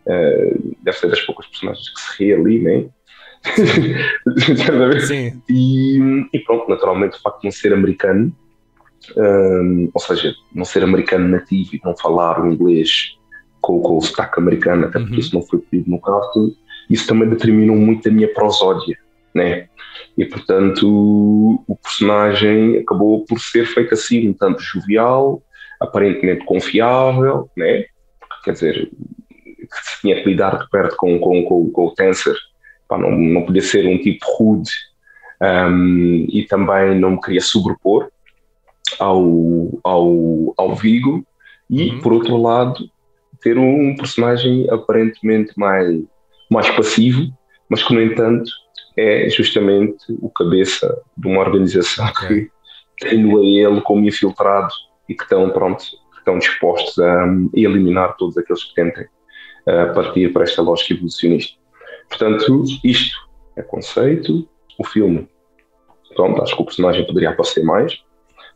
uh, deve ser das poucas personagens que se ri ali, né? Sim. e, e, pronto, naturalmente o facto de não ser americano, um, ou seja, não ser americano nativo e não falar o inglês com, com o sotaque americano, até porque uhum. isso não foi pedido no cartoon, isso também determinou muito a minha prosódia, né? E, portanto, o personagem acabou por ser feito assim, um tanto jovial, aparentemente confiável, né? quer dizer, se tinha que lidar de perto com, com, com, com o Tensor, pá, não, não podia ser um tipo rude um, e também não me queria sobrepor ao, ao, ao Vigo e, uhum. por outro lado, ter um personagem aparentemente mais, mais passivo, mas que, no entanto, é justamente o cabeça de uma organização okay. que tem a ele como infiltrado e que estão, pronto, estão dispostos a, a, eliminar todos aqueles que tentem uh, partir para esta lógica evolucionista. Portanto, isto é conceito. O filme, pronto, acho que o personagem poderia aparecer mais.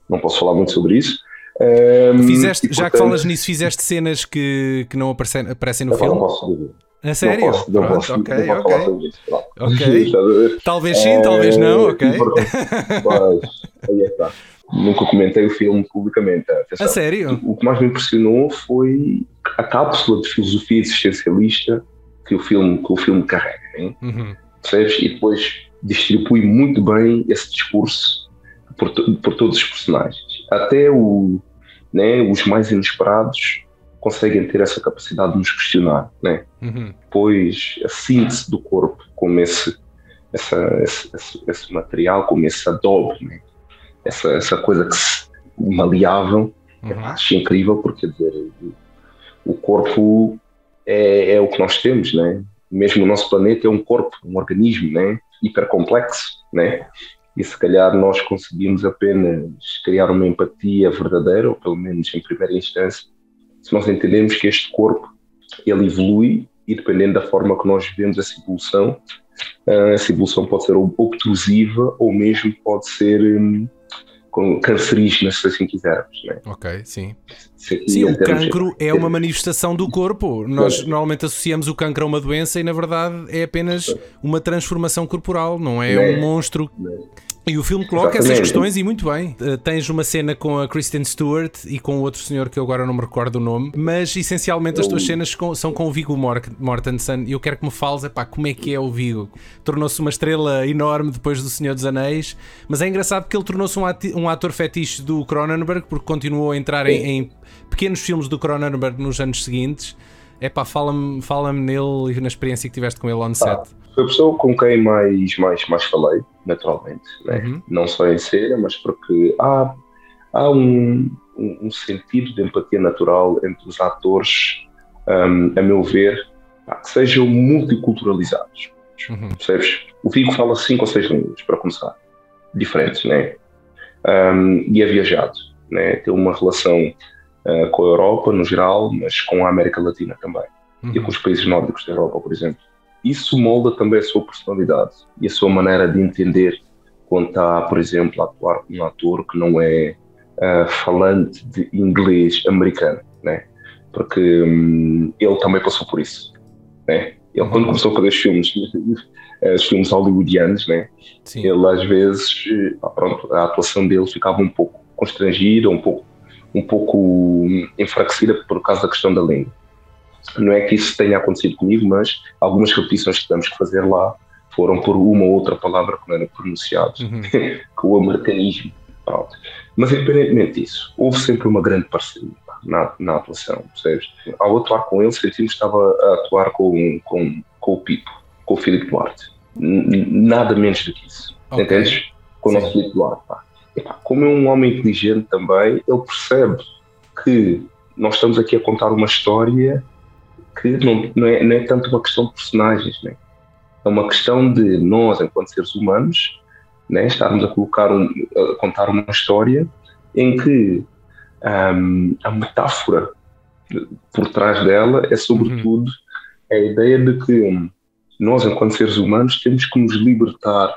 Não posso falar muito sobre isso. Um, fizeste, e, já portanto, que falas nisso, fizeste cenas que, que não aparecem, aparecem no filme? Não posso dizer. A sério? Não posso, não Pronto, posso, ok, não ok. isso. Pronto. Ok. Talvez sim, talvez não, ok. Mas, aí é tá. Nunca comentei o filme publicamente. Atenção. A sério? O que mais me impressionou foi a cápsula de filosofia existencialista que o filme, que o filme carrega. Hein? Uhum. Percebes? E depois distribui muito bem esse discurso por, por todos os personagens. Até o, né, os mais inesperados conseguem ter essa capacidade de nos questionar, né? Uhum. Pois a síntese do corpo, como esse, essa, esse, esse, esse material, como esse adobe, né? essa, essa coisa que se maleável, Uhum. eu acho incrível, porque dizer, o corpo é, é o que nós temos, né? Mesmo o nosso planeta é um corpo, um organismo, né? Hipercomplexo, né? E se calhar nós conseguimos apenas criar uma empatia verdadeira, ou pelo menos em primeira instância, se nós entendermos que este corpo ele evolui e dependendo da forma que nós vivemos essa evolução, ah, essa evolução pode ser obtrusiva ou mesmo pode ser hum, com- cancerígena, se assim quisermos. Né? Ok, sim. Sim, o cancro é uma manifestação do corpo. Nós normalmente associamos o cancro a uma doença e na verdade é apenas uma transformação corporal, não é Né. um monstro. E o filme coloca essas Exatamente. questões e muito bem. Uh, tens uma cena com a Kristen Stewart e com outro senhor que eu agora não me recordo o nome, mas essencialmente as tuas cenas com- são com o Viggo Mor- Mortensen e eu quero que me fales epá, como é que é o Viggo. Tornou-se uma estrela enorme depois do Senhor dos Anéis, mas é engraçado que ele tornou-se um, um ator fetiche do Cronenberg porque continuou a entrar em, em pequenos filmes do Cronenberg nos anos seguintes. Epá, fala-me fala nele e na experiência que tiveste com ele on set. Foi a pessoa com quem mais, mais, mais falei, naturalmente. Né? Uhum. Não só em cena, mas porque há, há um, um, um sentido de empatia natural entre os atores, hum, a meu ver, que sejam multiculturalizados. Uhum. Percebes? O Vigo fala cinco ou seis línguas, para começar. Diferentes, né? Um, e é viajado, né? Tem uma relação uh, com a Europa, no geral, mas com a América Latina também. E Uhum. com os países nórdicos da Europa, por exemplo. Isso molda também a sua personalidade e a sua maneira de entender quando está, por exemplo, a atuar com um ator que não é uh, falante de inglês americano, né? Porque hum, ele também passou por isso, né? Ele, quando começou a fazer os filmes, os filmes hollywoodianos, né? Sim. ele às vezes, eh, pronto, a atuação dele ficava um pouco constrangida, um pouco, um pouco hum, enfraquecida por causa da questão da língua. Não é que isso tenha acontecido comigo, mas algumas repetições que tivemos que fazer lá foram por uma ou outra palavra que não era pronunciada, Uhum. com o americanismo. Pronto. Mas independentemente disso, houve sempre uma grande parceria na, na atuação, percebes? Ao atuar com ele, sentimos que estava a atuar com, com, com o Pipo, com o Filipe Duarte. Nada menos do que isso. Ok. Entendes? Com o nosso Filipe Duarte. Pá. E, pá, como é um homem inteligente também, ele percebe que nós estamos aqui a contar uma história que não, não, é, não é tanto uma questão de personagens, né? é uma questão de nós, enquanto seres humanos, né, estarmos a colocar um, a contar uma história em que hum, a metáfora por trás dela é sobretudo a ideia de que hum, nós, enquanto seres humanos, temos que nos libertar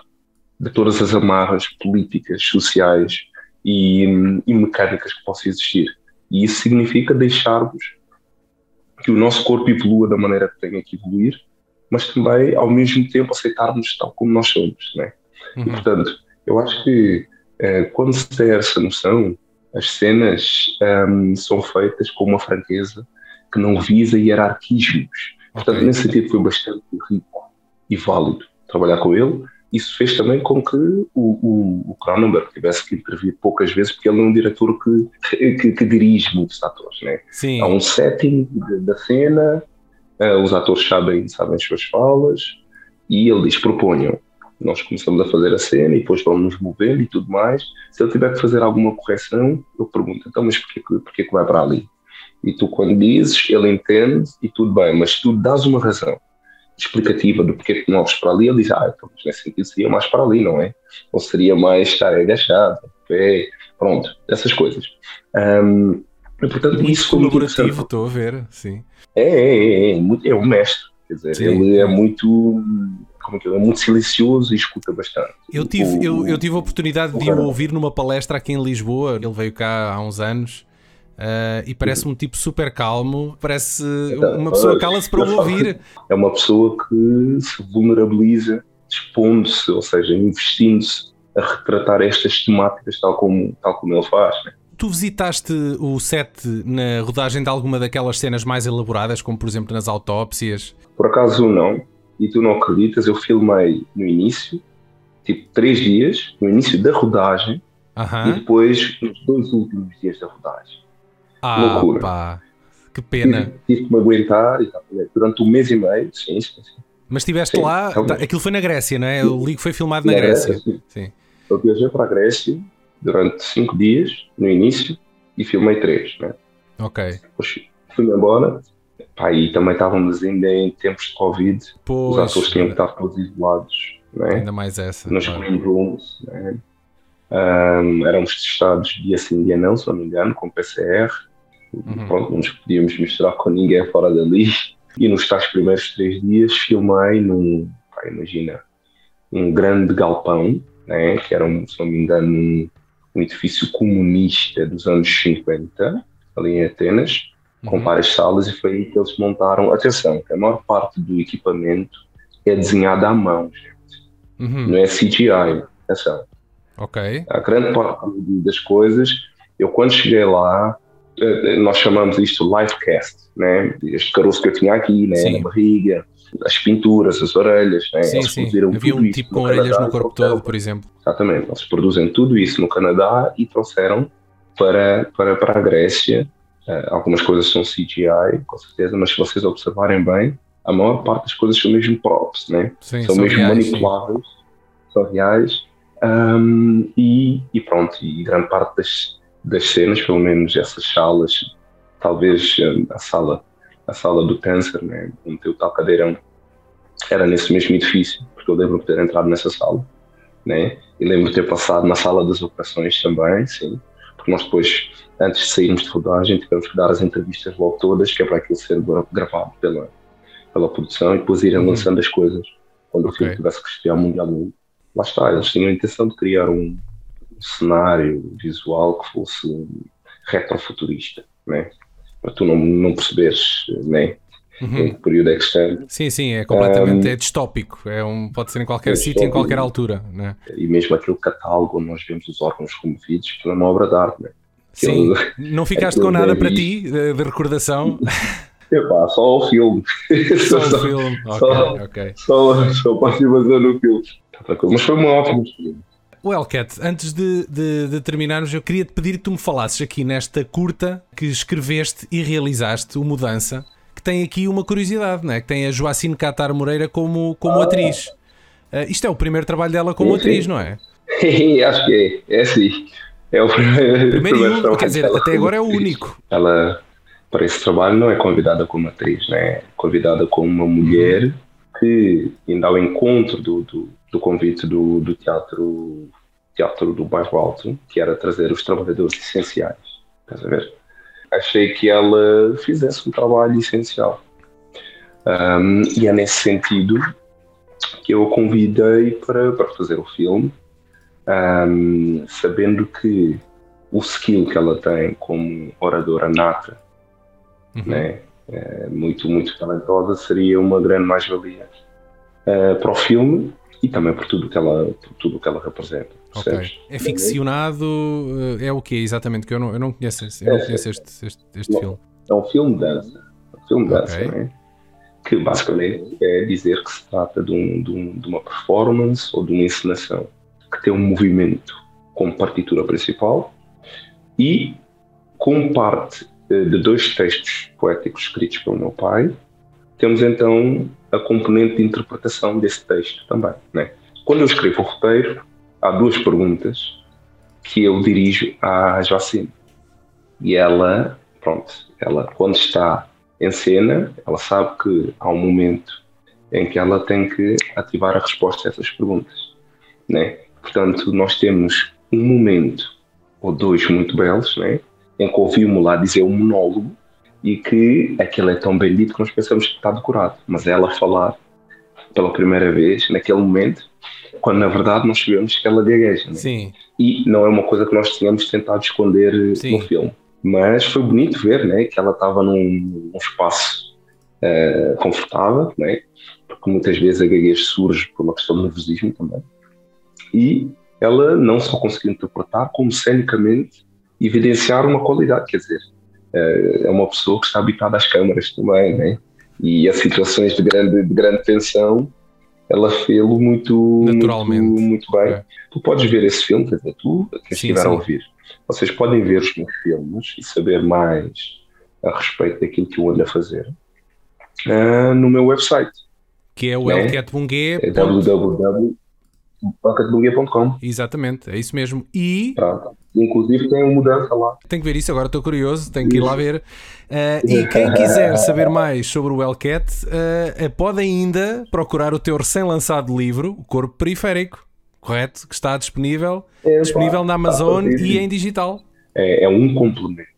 de todas as amarras políticas, sociais e, hum, e mecânicas que possam existir. E isso significa deixarmos que o nosso corpo evolua da maneira que tenha que evoluir, mas também, ao mesmo tempo, aceitarmos tal como nós somos, né? E, Uhum. portanto, eu acho que eh, quando se tem essa noção, as cenas ehm, são feitas com uma franqueza que não visa hierarquismos. Portanto, Ok. nesse sentido, foi bastante rico e válido trabalhar com ele. Isso fez também com que o, o, o Cronenberg tivesse que intervir poucas vezes, porque ele é um diretor que, que, que dirige muitos atores, né? Sim. Há um setting da cena, eh, os atores sabem, sabem as suas falas, e ele diz: proponham. Nós começamos a fazer a cena e depois vamos nos movendo e tudo mais. Se ele tiver que fazer alguma correção, eu pergunto: então, mas porquê, que- porquê que vai para ali? E tu, quando dizes, ele entende e tudo bem, mas tu dás uma razão explicativa do porquê que moves para ali, ele diz: ah, então, nesse sentido seria mais para ali, não é? Ou seria mais estar agachado, pé, pronto, essas coisas. E, portanto, Muito isso colaborativo, estou a ver, sim. É, é, é, é, muito- é um mestre. Quer dizer, Sim. ele é muito, como é que é, é muito silencioso e escuta bastante. Eu tive, O- eu, eu tive a oportunidade de o ouvir numa palestra aqui em Lisboa. Ele veio cá há uns anos. Ah, e parece-me um tipo super calmo. Parece uma pessoa cala-se para ouvir. É uma pessoa que se vulnerabiliza, expondo-se, ou seja, investindo-se a retratar estas temáticas tal como, tal como ele faz. né? Tu visitaste o set na rodagem de alguma daquelas cenas mais elaboradas, como por exemplo nas autópsias? Por acaso não, e tu não acreditas, eu filmei no início, tipo três dias, no início da rodagem, e Aham. depois nos dois últimos dias da rodagem. Ah, loucura. pá. Que pena. Tive que me aguentar e tal, durante um mês e meio, sim, sim. Mas estiveste Sim, lá, talvez. tá- aquilo foi na Grécia, não é? O ligo foi filmado na Na Grécia. Grécia, sim. Sim. Eu viajei para a Grécia durante cinco dias, no início, e filmei três, né? Ok. Depois fui-me embora, pá, e também estávamos ainda em tempos de Covid, os Pois, atores tinham que estar todos isolados, né? ainda mais essa. nos claro. green rooms, né? Ahm, éramos testados dia sim, dia não, se não me engano, com PCR. Uhum. Pronto, não nos podíamos misturar com ninguém fora dali. E nos tais primeiros três dias filmei num, pá, imagina, um grande galpão, né? que era, um, se não me engano, um, um edifício comunista dos anos 50, ali em Atenas, com Uhum. várias salas, e foi aí que eles montaram. Atenção, que a maior parte do equipamento é desenhado à mão, gente. Uhum. não é CGI. Atenção Ok. a grande parte das coisas, eu quando cheguei lá, nós chamamos isto livecast, né? Este caroço que eu tinha aqui, né? Sim. Na barriga, as pinturas, as orelhas, né? Sim, Eles sim. Havia um tipo com orelhas Canadá no corpo trouxeram- todo, por exemplo. Exatamente, eles produzem tudo isso no Canadá e trouxeram para, para, para a Grécia. Eh, algumas coisas são CGI, com certeza, mas se vocês observarem bem, a maior parte das coisas são mesmo props, né? Sim, são são mesmo reais, sim. manipuláveis, são reais. Ahm, e, e pronto, e grande parte das, das cenas, pelo menos essas salas, talvez hum, a sala, a sala do câncer, né, onde o tal cadeirão, era nesse mesmo edifício, porque eu lembro de ter entrado nessa sala, né, e lembro de ter passado na sala das operações também, sim, porque nós depois, antes de sairmos de rodagem, tivemos que dar as entrevistas logo todas, que é para aquilo ser gra- gravado pela, pela produção e depois irem Uhum. lançando as coisas quando o Ok. filme tivesse que estrear mundialmente. Lá está, eles tinham a intenção de criar um cenário visual que fosse retrofuturista, né? para tu não, não perceberes né? em Uhum. que período é que estamos. Sim, sim, é completamente Um, é distópico. É um, pode ser em qualquer é sítio, em qualquer altura. Né? E mesmo aquele catálogo onde nós vemos os órgãos removidos, aquilo é uma obra de arte. Né? Sim, Aquilo- não ficaste com nada para ti de, de recordação, Epá, só o filme. só o filme. Ok, só- ok. Só, só a participação no filme. Mas foi uma ótima experiência. Well, Cat, antes de, de- de terminarmos, eu queria te pedir que tu me falasses aqui nesta curta que escreveste e realizaste, o Mudança, que tem aqui uma curiosidade, não é? Que tem a Joacine Catar Moreira como, como atriz. Ah, isto é o primeiro trabalho dela como Sim, sim. atriz, não é? Acho que é, é sim. É o primeiro. Primeiro e único, trabalho quer dizer, até agora é o único. Ela, para esse trabalho, não é convidada como atriz, né? é convidada como uma mulher que, indo ao encontro do, do, do convite do, do teatro, teatro do Bairro Alto, que era trazer os trabalhadores essenciais. Estás a ver? Achei que ela fizesse um trabalho essencial. Um, e é nesse sentido que eu a convidei para, para fazer o filme, um, sabendo que o skill que ela tem como oradora nata, Uhum. né, é, muito, muito talentosa, seria uma grande mais-valia eh, para o filme e também por tudo que ela, por tudo que ela representa. Ok. percebes? É ficcionado, eh, é o que exatamente? Que eu não, eu não conheço, eu não É, conheço este, este, este não. filme. É um filme de dança, um filme de dança, Ok. né? que basicamente é dizer que se trata de, um, de, um- de uma performance ou de uma encenação que tem um movimento como partitura principal e como parte eh, de dois textos poéticos escritos pelo meu pai, temos então a componente de interpretação desse texto também. Né? Quando eu escrevo o roteiro, há duas perguntas que eu dirijo à Joacine. E ela, pronto, ela quando está em cena, ela sabe que há um momento em que ela tem que ativar a resposta a essas perguntas. Né? Portanto, nós temos um momento ou dois muito belos, né? em que ouvimos lá dizer um monólogo e que aquilo é tão bem dito que nós pensamos que está decorado, mas é ela falar pela primeira vez, naquele momento, quando na verdade nós sabemos que ela gagueja. Né? Sim. E não é uma coisa que nós tínhamos tentado esconder Sim. no filme. Mas foi bonito ver né, que ela estava num, num espaço eh, confortável, né, porque muitas vezes a gaguez surge por uma questão de nervosismo também. E ela não só conseguiu interpretar, como cenicamente evidenciar uma qualidade, quer dizer, eh, é uma pessoa que está habitada às câmaras também, né? E as situações de grande, de grande tensão, ela fez-lo muito, Naturalmente. muito, muito bem. É. Tu podes ver esse filme, quer dizer, tu, quem estiver a ouvir, vocês podem ver os meus filmes e saber mais a respeito daquilo que eu ando a fazer ah, no meu website, Que é o É. Elcatbungue. é. Exatamente, é isso mesmo. E. Inclusive tem uma mudança lá. tenho que ver isso, agora estou curioso, tenho que ir lá ver. Uh, e quem quiser saber mais sobre o Hellcat, uh, pode ainda procurar o teu recém-lançado livro, O Corpo Periférico, correto? Que está disponível, disponível na Amazon e em digital. é, é um complemento,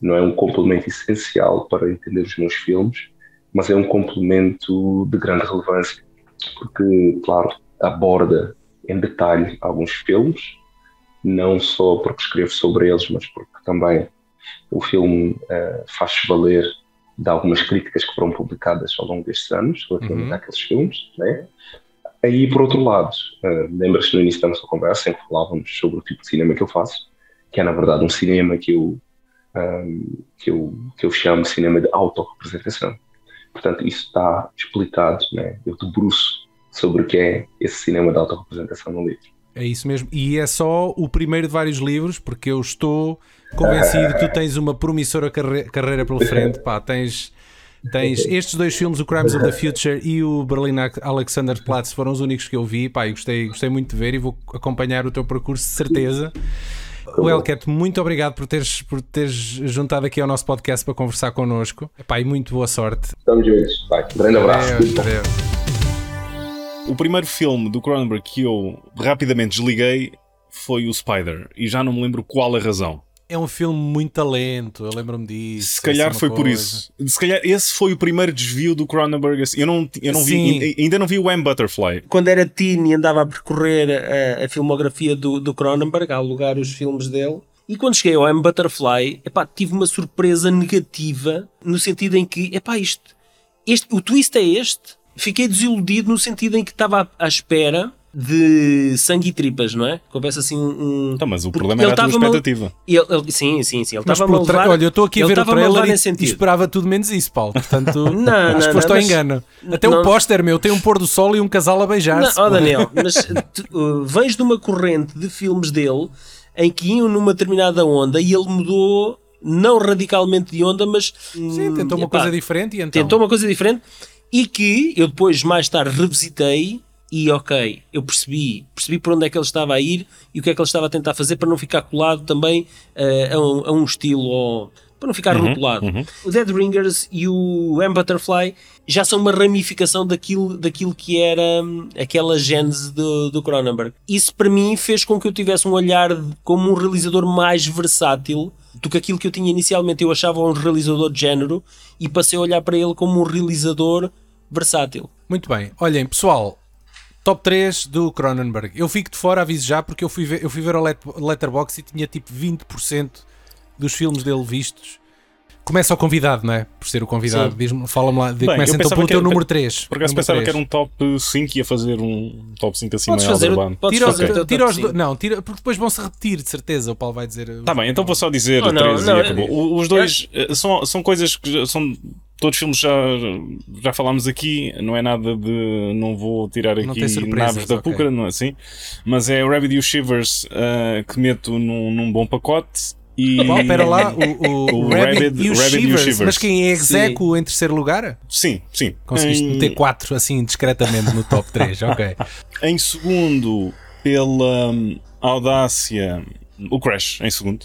não é um complemento essencial para entender os meus filmes, mas é um complemento de grande relevância, porque, claro, aborda em detalhe alguns filmes, não só porque escrevo sobre eles, mas porque também o filme eh, faz-se valer de algumas críticas que foram publicadas ao longo destes anos relativamente Uhum. àqueles filmes, né? Aí, por outro lado, eh, lembras-te no início da nossa conversa em que falávamos sobre o tipo de cinema que eu faço, que é na verdade um cinema que eu, ahm, que eu, que eu chamo de cinema de autorrepresentação. Portanto, isso está explicado, né? eu debruço sobre o que é esse cinema de autorrepresentação no livro. É isso mesmo. E é só o primeiro de vários livros, porque eu estou convencido que tu tens uma promissora carre- carreira pela frente. Pá, tens, tens estes dois filmes, o Crimes of the Future e o Berlin Alexanderplatz, foram os únicos que eu vi. Pá, e gostei, gostei muito de ver e vou acompanhar o teu percurso de certeza. O Elcat, muito obrigado por teres, por teres juntado aqui ao nosso podcast para conversar connosco. Epá, e muito boa sorte. Estamos juntos. Vai, grande abraço. Adeus, adeus. O primeiro filme do Cronenberg que eu rapidamente desliguei foi o Spider. E já não me lembro qual a razão. É um filme muito lento, eu lembro-me disso. Se calhar é foi uma por coisa. isso. Se calhar esse foi o primeiro desvio do Cronenberg. assim. Eu não, eu não Sim. vi, ainda não vi o M Butterfly. Quando era teen e andava a percorrer a, a filmografia do, do Cronenberg, a alugar os filmes dele, e quando cheguei ao M Butterfly, epá, tive uma surpresa negativa, no sentido em que, epá, isto, este, o twist é este. Fiquei desiludido no sentido em que estava à, à espera de sangue e tripas, não é? Que houvesse assim um... Então, mas o Porque problema ele era a tua expectativa. Ele, ele- sim, sim, sim. Ele estava a levar... Olha, eu estou aqui a ver o trailer e, e sentido. esperava tudo menos isso, Paulo. Portanto, Não, não, que não, foste ao mas- engano. Até não- o póster, meu, tem um pôr do sol e um casal a beijar-se. Não, oh Daniel, mas tu, uh, vens de uma corrente de filmes dele em que iam numa determinada onda e ele mudou, não radicalmente de onda, mas Sim, hum, tentou uma epá, coisa diferente e então. Tentou uma coisa diferente e que eu depois, mais tarde, revisitei e ok, eu percebi, percebi por onde é que ele estava a ir e o que é que ele estava a tentar fazer para não ficar colado também eh, a, um, a um estilo ou para não ficar rotulado. O Dead Ringers e o M Butterfly já são uma ramificação daquilo, daquilo que era hum, aquela gênese do, do Cronenberg. Isso para mim fez com que eu tivesse um olhar de- como um realizador mais versátil do que aquilo que eu tinha inicialmente. Eu achava um realizador de género e passei a olhar para ele como um realizador versátil. Muito bem. Olhem, pessoal, top 3 do Cronenberg. Eu fico de fora, aviso já, porque eu fui ver, eu fui ver o Let- Letterboxd e tinha tipo 20% dos filmes dele vistos. Começa o convidado, não é? Por ser o convidado. Fala-me lá. Bem, começa eu então pelo teu era- número 3. Por acaso pensava que era um top 5 e ia fazer um top 5 assim Podes fazer, aldrabado. podes Tira, fazer o teu tira os. Não, tira, porque depois vão-se repetir, de certeza. O Paulo vai dizer. Tá bem, então vou só dizer Oh, não, três não, e acabou. Os dois eh, são, são coisas que são. Todos os filmes já, já falámos aqui, não é nada de. Não vou tirar aqui naves da ok. Púcara, não é assim? Mas é o Rabbit e o Shivers eh, que meto num, num bom pacote. E, Qual? Espera lá, o, o, O Rabbit, e o e Shivers. Shivers. Mas quem é execo em terceiro lugar? Sim, sim. Conseguiste Em- meter 4 assim discretamente no top 3, ok. Em segundo, pela hum, audácia, o Crash, em segundo.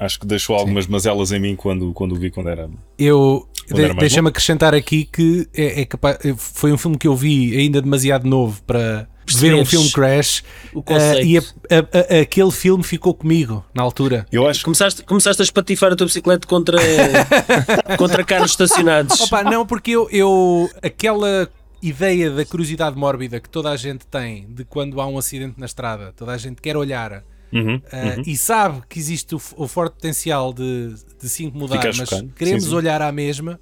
Acho que deixou algumas mazelas em mim quando, quando o vi quando era. Eu Quando era de, deixa-me acrescentar aqui que é, é capaz, foi um filme que eu vi ainda demasiado novo para, ver um filme Crash o conceito. e a- a- a- aquele filme ficou comigo na altura. Eu acho que Começaste, começaste a espatifar a tua bicicleta contra, contra carros estacionados. Opa, não, porque eu, eu aquela ideia da curiosidade mórbida que toda a gente tem de quando há um acidente na estrada, toda a gente quer olhar Uhum, ah, e sabe que existe o, o forte potencial de, de se incomodar, Ficar mas chocado. queremos Sim, sim. olhar à mesma.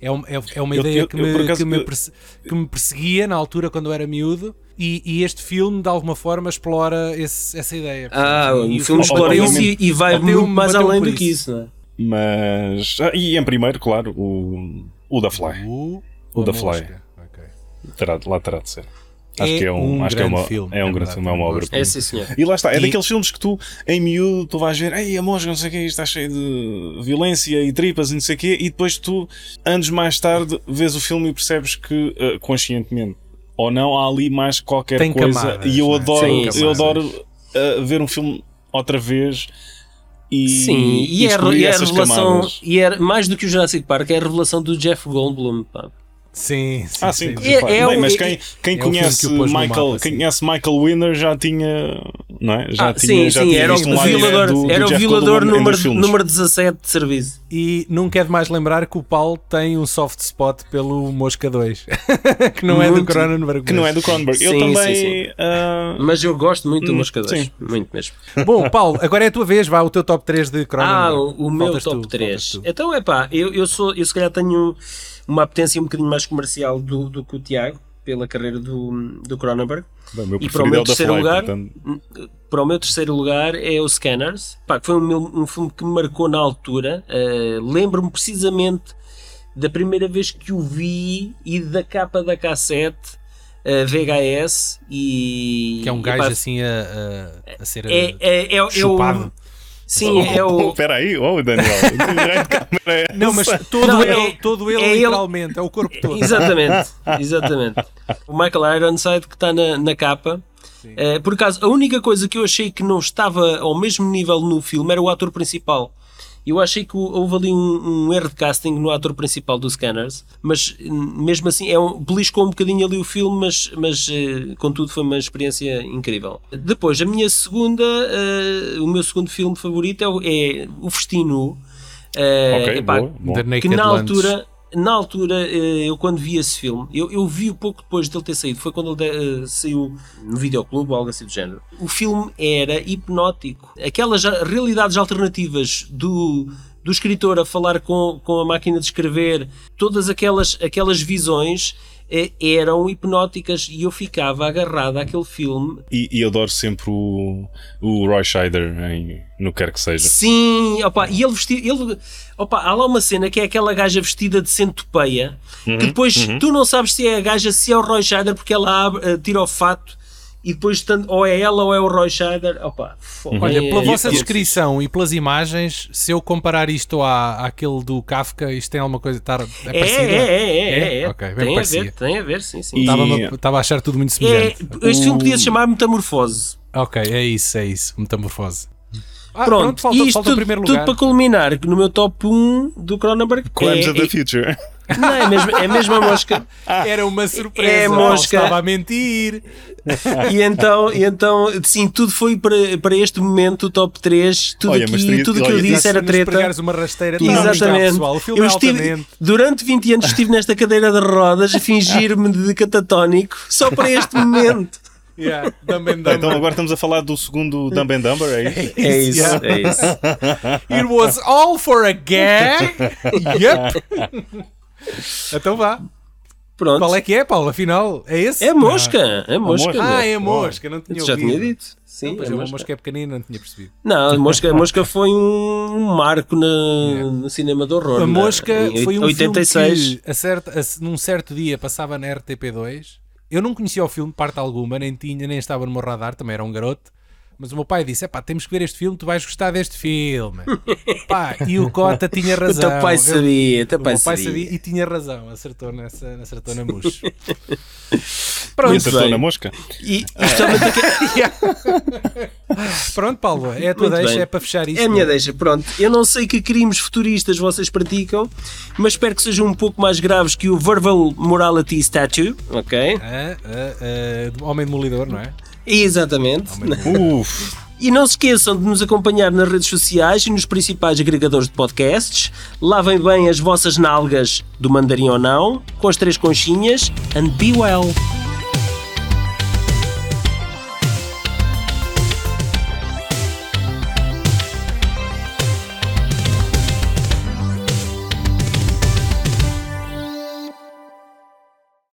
É, um- é, é uma Eu- ideia eu- que, me, que, me que me perseguia na altura quando eu era miúdo e, e este filme de alguma forma explora esse- essa ideia. Ah, E o filme explora isso e, e vai muito mais além do que isso, não é? Mas. ah, e em primeiro, claro, o, o da Fly. O, O da Fly. mosca. Ok. Terá, lá terá de ser. Acho É que é um, um acho que é grande uma, filme, é um é grande filme, é uma obra. É sim, senhor. E lá está, é E- daqueles filmes que tu, em miúdo, tu vais ver, ei, a mosca, não sei o quê, isto está cheio de violência e tripas e não sei o quê, e depois tu, anos mais tarde, vês o filme e percebes que, eh, conscientemente ou não, há ali mais qualquer Tem coisa. camadas, e eu é? adoro, Sim, eu adoro eh, ver um filme outra vez e, Sim, e, é, descobrir e é a revelação, camadas. e é mais do que o Jurassic Park, é a revelação do Jeff Goldblum. Pá. Sim, sim, Ah, sim, sim. É- é Bem, mas quem, quem é conhece que Michael, mapa, quem conhece Michael Winner já tinha, não é? Já Ah, tinha, sim, já sim, tinha era o um lado violador, do- do era o violador número, número 17 de serviço. E nunca é demais lembrar que o Paulo tem um soft spot pelo Mosca 2, que não é do Muito. Cronenberg. que não é do Cronenberg. Eu Sim, também. sim, sim. ah, Mas eu gosto muito do Hum, Mosca 2. sim. Muito mesmo. Bom, Paulo, agora é a tua vez, vá, o teu top 3 de Cronenberg. Ah, o, o meu Faltas top tu, 3. faltas tu. Então é pá, eu, eu, sou, eu se calhar tenho uma apetência um bocadinho mais comercial do, do que o Tiago, pela carreira do, do Cronenberg. bem, meu E para o meu é da terceiro Fly, lugar, portanto, para o meu terceiro lugar é o Scanners, pá, que foi um, meu- um filme que me marcou na altura. Eh, Lembro-me precisamente da primeira vez que o vi e da capa da cassete eh, VHS e Que é um gajo assim a, a, a ser é, é, é, é o chupado. Sim é Oh, o espera aí, oh Daniel, é Não, mas todo Não, ele, é- todo ele é ele- literalmente, é o corpo todo. Exatamente, exatamente. O Michael Ironside que está na, na capa. Eh, por acaso, a única coisa que eu achei que não estava ao mesmo nível no filme era o ator principal. Eu achei que houve ali um, um erro de casting no ator principal do Scanners, mas hum, mesmo assim é um, beliscou um bocadinho ali o filme, mas, mas eh, contudo foi uma experiência incrível. Depois, a minha segunda, eh, o meu segundo filme favorito é o, é o Festino. Eh, Ok, epá, boa. The que na Lunch. altura, na altura eh, eu quando vi esse filme, eu, eu vi pouco depois dele ter saído, foi quando ele eh, saiu no videoclube ou algo assim do género. O filme era hipnótico. Aquelas realidades alternativas do, do escritor a falar com, com a máquina de escrever, todas aquelas, aquelas visões eram hipnóticas e eu ficava agarrado àquele filme E, e eu adoro sempre o, o Roy Scheider em, no que quer que seja. Sim, opa, e ele vestido. Ele, opa, há lá uma cena que é aquela gaja vestida de centopeia Uhum, que depois tu não sabes se é a gaja, se é o Roy Scheider, porque ela abre, eh, tira o fato e depois tanto, ou é ela ou é o Roy Scheider. Opa, fo- Olha, é- pela vossa é- descrição e pelas imagens, se eu comparar isto à, àquele do Kafka, isto tem alguma coisa. Tá, é É, é, é, é, é. Ok, bem tem a ver, tem a ver, sim, sim. E- Estava a achar tudo muito É, semelhante. este filme podia se chamar Metamorfose. Ok, é isso, é isso. Metamorfose. Ah, Pronto, falta, e isto falta o tudo, lugar. para culminar que no meu top 1 do Cronenberg Crimes é, of the Future. É, não, é, mesmo, é mesmo a mosca. Era uma surpresa. É Não, mosca. Estava a mentir. e então, e então, sim, tudo foi para, para este momento, o top 3. Tudo Olha, teria- tudo que eu disse era treta. uma rasteira, não, não Exatamente. pessoal. O filme eu é estive, altamente. durante 20 anos estive nesta cadeira de rodas a fingir-me de catatónico só para este momento. Yeah, Dumb and Dumber. Então agora estamos a falar do segundo Dumb and Dumber, é isso? É isso, Yeah. é isso. It was all for a gag. yep. Então vá. Pronto. Qual é que é, Paulo? Afinal, é esse? É mosca, é mosca. mosca. Ah, é mosca, não tinha Já ouvido. tinha dito. Sim, Não, pois é é, uma mosca. mosca é pequenina, não tinha percebido. Não, a mosca, a mosca foi um marco na, no cinema de horror. A Mosca foi um 86. filme que, a certa, a- num certo dia, passava na RTP2. Eu não conhecia o filme, parte alguma, nem tinha, nem estava no meu radar, também era um garoto. Mas o meu pai disse: pá, temos que ver este filme, tu vais gostar deste filme. Pá, e o Cota tinha O razão. teu pai sabia, o teu o pai meu pai sabia. sabia e tinha razão, acertou, nessa, acertou na. E Pronto, acertou bem. na mosca. E, e aqui- Pronto, Paulo, é a tua Muito deixa, bem. é para fechar isso. É a minha deixa, pronto. Eu não sei que crimes futuristas vocês praticam, mas espero que sejam um pouco mais graves que o Verbal Morality Statue, ok? Ah, ah, ah, homem demolidor, não é? Exatamente. Uf, E não se esqueçam de nos acompanhar nas redes sociais e nos principais agregadores de podcasts. Lavem bem as vossas nalgas do mandarim ou não, com as três conchinhas, and be well.